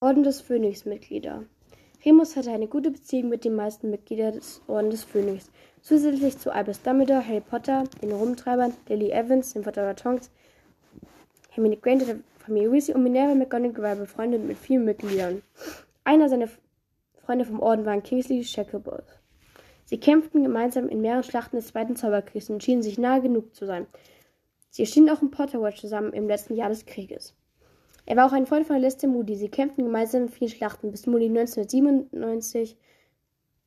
Orden des Phönix-Mitglieder Remus hatte eine gute Beziehung mit den meisten Mitgliedern des Orden des Phönix. Zusätzlich zu Albus Dumbledore, Harry Potter, den Rumtreibern, Lily Evans, dem Vater Tonks, Hermine Granger der Familie Weasley und Minerva McGonagall war befreundet mit vielen Mitgliedern. Einer seiner Freunde vom Orden waren Kingsley Shacklebolt. Sie kämpften gemeinsam in mehreren Schlachten des Zweiten Zauberkriegs und schienen sich nahe genug zu sein. Sie erschienen auch in Potterwatch zusammen im letzten Jahr des Krieges. Er war auch ein Freund von Lester Moody. Sie kämpften gemeinsam in vielen Schlachten, bis Moody 1997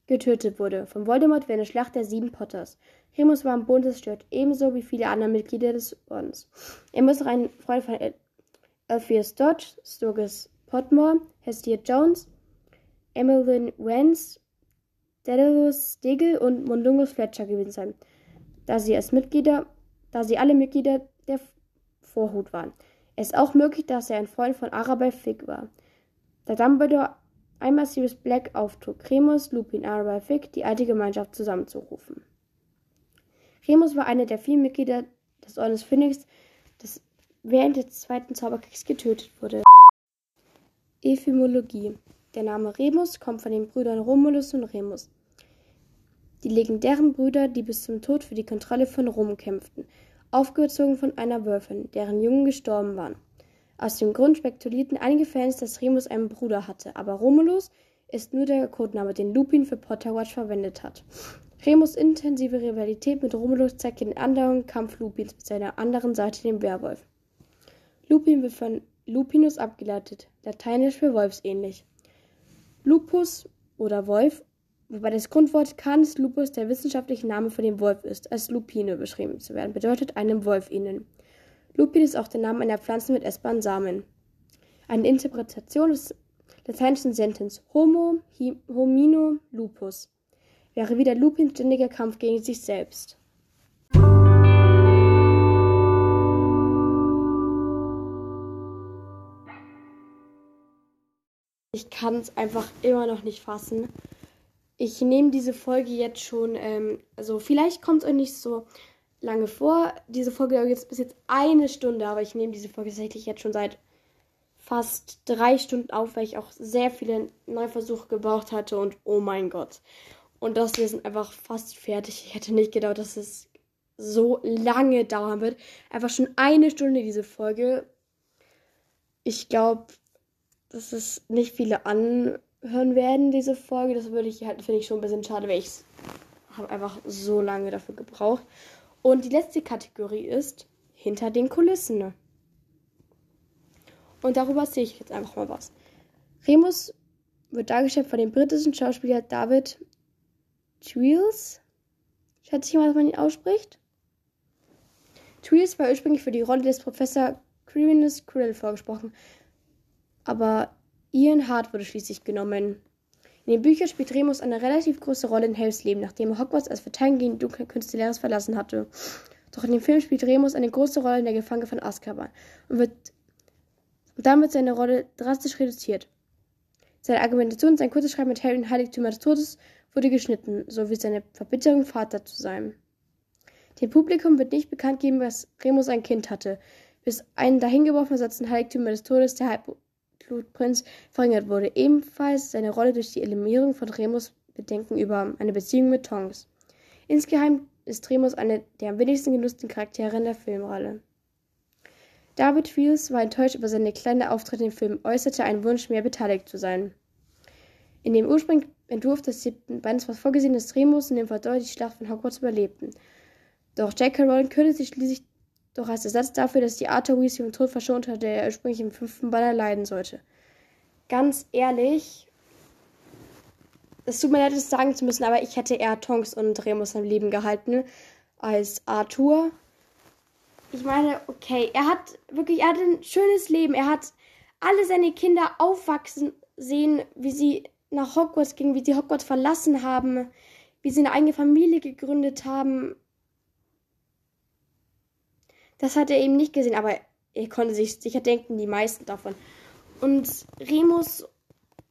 getötet wurde, von Voldemort während der Schlacht der Sieben Potters. Remus war am Boden zerstört, ebenso wie viele andere Mitglieder des Ordens. Er muss auch ein Freund von Alpheus Dodge, Sturgis Potmore, Hestia Jones, Emmeline Wentz, Daedalus Stegel und Mundungus Fletcher gewesen sein, da sie als Mitglieder, da sie alle Mitglieder der Vorhut waren. Es ist auch möglich, dass er ein Freund von Arabelle Fig war. Da Dumbledore einmal Sirius Black auftrug, Remus, Lupin, Arabelle Fig die alte Gemeinschaft zusammenzurufen. Remus war einer der vielen Mitglieder des Ordens Phoenix, das während des Zweiten Zauberkriegs getötet wurde. Ephemologie Der Name Remus kommt von den Brüdern Romulus und Remus. Die legendären Brüder, die bis zum Tod für die Kontrolle von Rom kämpften aufgezogen von einer Wölfin, deren Jungen gestorben waren. Aus dem Grund spekulierten einige Fans, dass Remus einen Bruder hatte, aber Romulus ist nur der Codename, den Lupin für Potterwatch verwendet hat. Remus' intensive Rivalität mit Romulus zeigt den andauernden Kampf Lupins mit seiner anderen Seite, dem Werwolf. Lupin wird von Lupinus abgeleitet, lateinisch für wolfsähnlich. Lupus oder Wolf Wobei das Grundwort Canis lupus der wissenschaftliche Name für den Wolf ist, als Lupine beschrieben zu werden, bedeutet einem Wolf ähneln. Lupin ist auch der Name einer Pflanze mit essbaren Samen. Eine Interpretation des lateinischen Sentens Homo homino lupus wäre wieder Lupins ständiger Kampf gegen sich selbst. Ich kann es einfach immer noch nicht fassen ich nehme diese Folge jetzt schon, ähm, also vielleicht kommt es euch nicht so lange vor. Diese Folge dauert jetzt bis jetzt eine Stunde, aber ich nehme diese Folge tatsächlich jetzt schon seit fast drei Stunden auf, weil ich auch sehr viele Neuversuche gebraucht hatte und oh mein Gott. Und das hier sind einfach fast fertig. Ich hätte nicht gedacht, dass es so lange dauern wird. Einfach schon eine Stunde diese Folge. Ich glaube, dass es nicht viele an hören werden, diese Folge. Das würde ich halt, finde ich schon ein bisschen schade, weil ich habe einfach so lange dafür gebraucht. Und die letzte Kategorie ist hinter den Kulissen. Und darüber sehe ich jetzt einfach mal was. Remus wird dargestellt von dem britischen Schauspieler David Twiels. Schätze ich mal, dass man ihn ausspricht. Twiels war ursprünglich für die Rolle des Professor Quirinus Krill vorgesprochen. Aber Ian Hart wurde schließlich genommen. In den Büchern spielt Remus eine relativ große Rolle in Harrys Leben, nachdem er Hogwarts als Verteidigung gegen dunkle Künste verlassen hatte. Doch in dem Film spielt Remus eine große Rolle in der Gefangene von Azkaban und wird und damit seine Rolle drastisch reduziert. Seine Argumentation, sein kurzes Schreiben mit Harry in Heiligtümer des Todes wurde geschnitten, sowie seine Verbitterung, Vater zu sein. Dem Publikum wird nicht bekannt geben, dass Remus ein Kind hatte, bis ein dahingeworfener Satz in Heiligtümer des Todes der Halb Blutprinz verringert wurde. Ebenfalls seine Rolle durch die Eliminierung von Remus Bedenken über eine Beziehung mit Tonks. Insgeheim ist Remus einer der am wenigsten genutzten Charaktere in der Filmrolle. David Fields war enttäuscht über seine kleine Auftritte im Film, äußerte einen Wunsch, mehr beteiligt zu sein. In dem ursprünglichen Entwurf des siebten Bands war vorgesehen, dass Remus und dem Verdor die Schlacht von Hogwarts überlebten. Doch J.K. Rowling sich schließlich doch als Ersatz dafür, dass die Arthur Weasley vom Tod verschont hatte, der ursprünglich im fünften Banner leiden sollte. Ganz ehrlich, es tut mir leid, das sagen zu müssen, aber ich hätte eher Tonks und Remus am Leben gehalten als Arthur. Ich meine, okay, er hat wirklich, er hat ein schönes Leben. Er hat alle seine Kinder aufwachsen sehen, wie sie nach Hogwarts gingen, wie sie Hogwarts verlassen haben, wie sie eine eigene Familie gegründet haben. Das hat er eben nicht gesehen, aber er konnte sich sicher denken, die meisten davon. Und Remus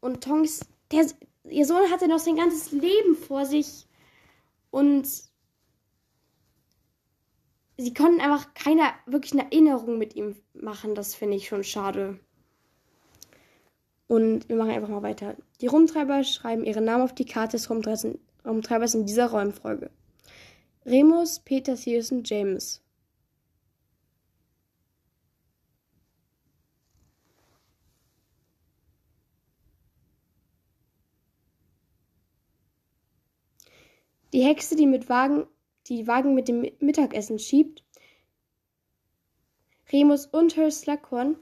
und Tonks, der, ihr Sohn hatte noch sein ganzes Leben vor sich. Und sie konnten einfach keine wirklichen Erinnerung mit ihm machen. Das finde ich schon schade. Und wir machen einfach mal weiter. Die Rumtreiber schreiben ihren Namen auf die Karte des Rumtreibers in dieser Räumfolge. Remus, Peter, Sirius und James. Die Hexe, die mit Wagen, die Wagen mit dem Mittagessen schiebt. Remus und Herr Slughorn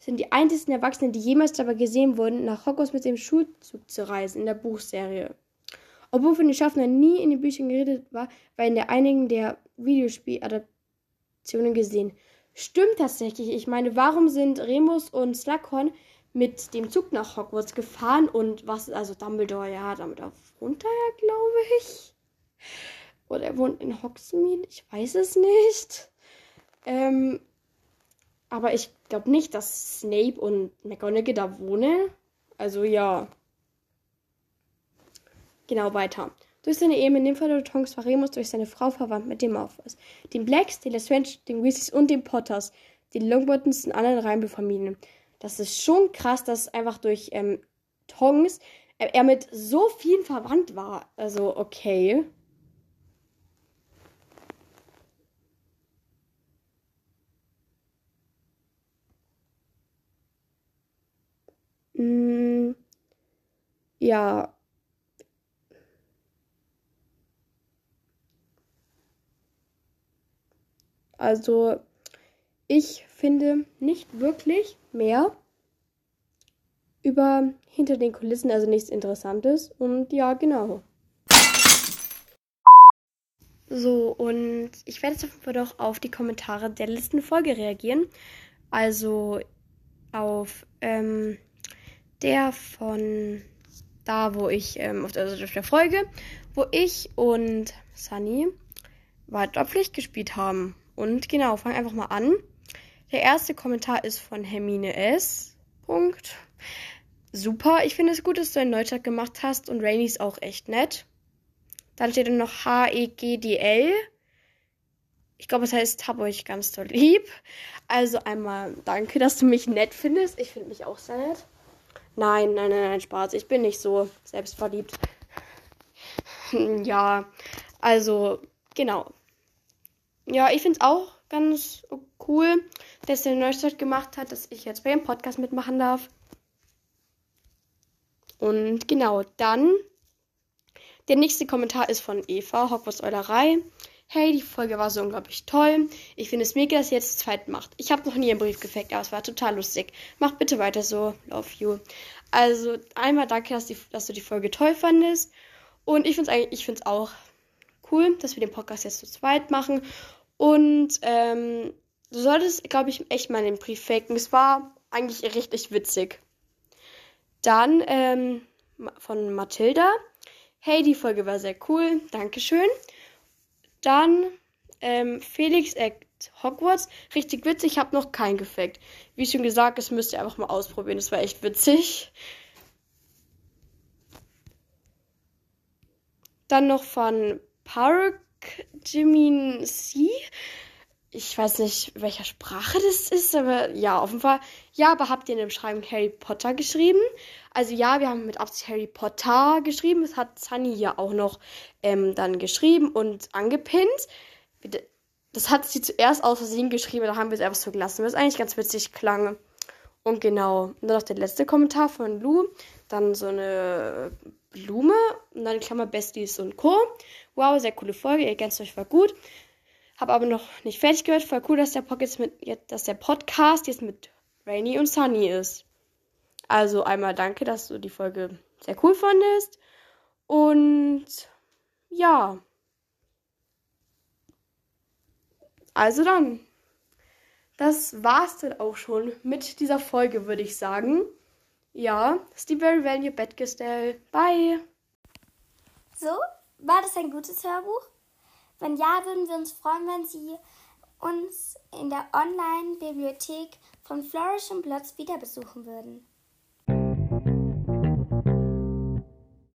sind die einzigen Erwachsenen, die jemals dabei gesehen wurden, nach Hogwarts mit dem Schulzug zu reisen in der Buchserie. Obwohl von den Schaffnern nie in den Büchern geredet war, war in der einigen der Videospieladaptionen gesehen. Stimmt tatsächlich. Ich meine, warum sind Remus und Slughorn mit dem Zug nach Hogwarts gefahren und was, also Dumbledore, ja, Dumbledore wohnt da ja, glaube ich. Oder er wohnt in Hogsmeade, ich weiß es nicht. Ähm, aber ich glaube nicht, dass Snape und McGonagall da wohnen. Also ja. Genau, weiter. Durch seine Ehe mit Nymphadottongs war Remus durch seine Frau verwandt mit dem Malfoys, den Blacks, den Lestrange, den Weasleys und den Potters, den Longbottons und anderen Reihenbefamilien. Das ist schon krass, dass einfach durch ähm, Tongs äh, er mit so vielen verwandt war. Also, okay. Mm, ja. Also, ich finde nicht wirklich mehr über hinter den Kulissen, also nichts Interessantes. Und ja, genau. So, und ich werde jetzt auf jeden Fall doch auf die Kommentare der letzten Folge reagieren. Also auf ähm, der von da, wo ich, ähm, auf, der, also auf der Folge, wo ich und Sunny Waldorfpflicht gespielt haben. Und genau, fang einfach mal an. Der erste Kommentar ist von Hermine S. Punkt. Super, ich finde es gut, dass du einen Neustart gemacht hast und Rainy ist auch echt nett. Dann steht dann noch H-E-G-D-L. Ich glaube, es heißt, hab euch ganz doll lieb. Also einmal danke, dass du mich nett findest. Ich finde mich auch sehr nett. Nein, nein, nein, nein, Spaß. Ich bin nicht so selbstverliebt. ja, also, genau. Ja, ich finde es auch ganz cool, dass er einen Neustart gemacht hat, dass ich jetzt bei dem Podcast mitmachen darf. Und genau, dann der nächste Kommentar ist von Eva, Hogwarts Eulerei. Hey, die Folge war so unglaublich toll. Ich finde es mega, dass ihr jetzt das zweite macht. Ich habe noch nie einen Brief gefaked, aber es war total lustig. Macht bitte weiter so. Love you. Also einmal danke, dass, die, dass du die Folge toll fandest. Und ich finde es auch cool, dass wir den Podcast jetzt zu zweit machen. Und ähm, du solltest, glaube ich, echt mal den Brief faken. Es war eigentlich richtig witzig. Dann ähm, von Mathilda. Hey, die Folge war sehr cool. Dankeschön. Dann ähm, Felix Act Hogwarts. Richtig witzig. Ich habe noch keinen gefaked. Wie schon gesagt, das müsst ihr einfach mal ausprobieren. Das war echt witzig. Dann noch von Park Jimin C ich weiß nicht, welcher Sprache das ist, aber ja, auf jeden Fall. Ja, aber habt ihr in der Beschreibung Harry Potter geschrieben? Also ja, wir haben mit Absicht Harry Potter geschrieben. Das hat Sunny ja auch noch ähm, dann geschrieben und angepinnt. Das hat sie zuerst aus Versehen geschrieben, da haben wir es einfach so gelassen, was eigentlich ganz witzig klang. Und genau, und dann noch der letzte Kommentar von Lou. Dann so eine Blume und dann Klammer Besties und Co. Wow, sehr coole Folge, ihr ergänzt euch war gut. Habe aber noch nicht fertig gehört. Voll cool, dass der, Podcast mit, dass der Podcast jetzt mit Rainy und Sunny ist. Also einmal danke, dass du die Folge sehr cool fandest. Und ja. Also dann. Das war's dann auch schon mit dieser Folge, würde ich sagen. Ja, Steve Very Value Bettgestell. Bye. So, war das ein gutes Hörbuch? Wenn ja, würden wir uns freuen, wenn Sie uns in der Online-Bibliothek von Flourish und Blotz wieder besuchen würden.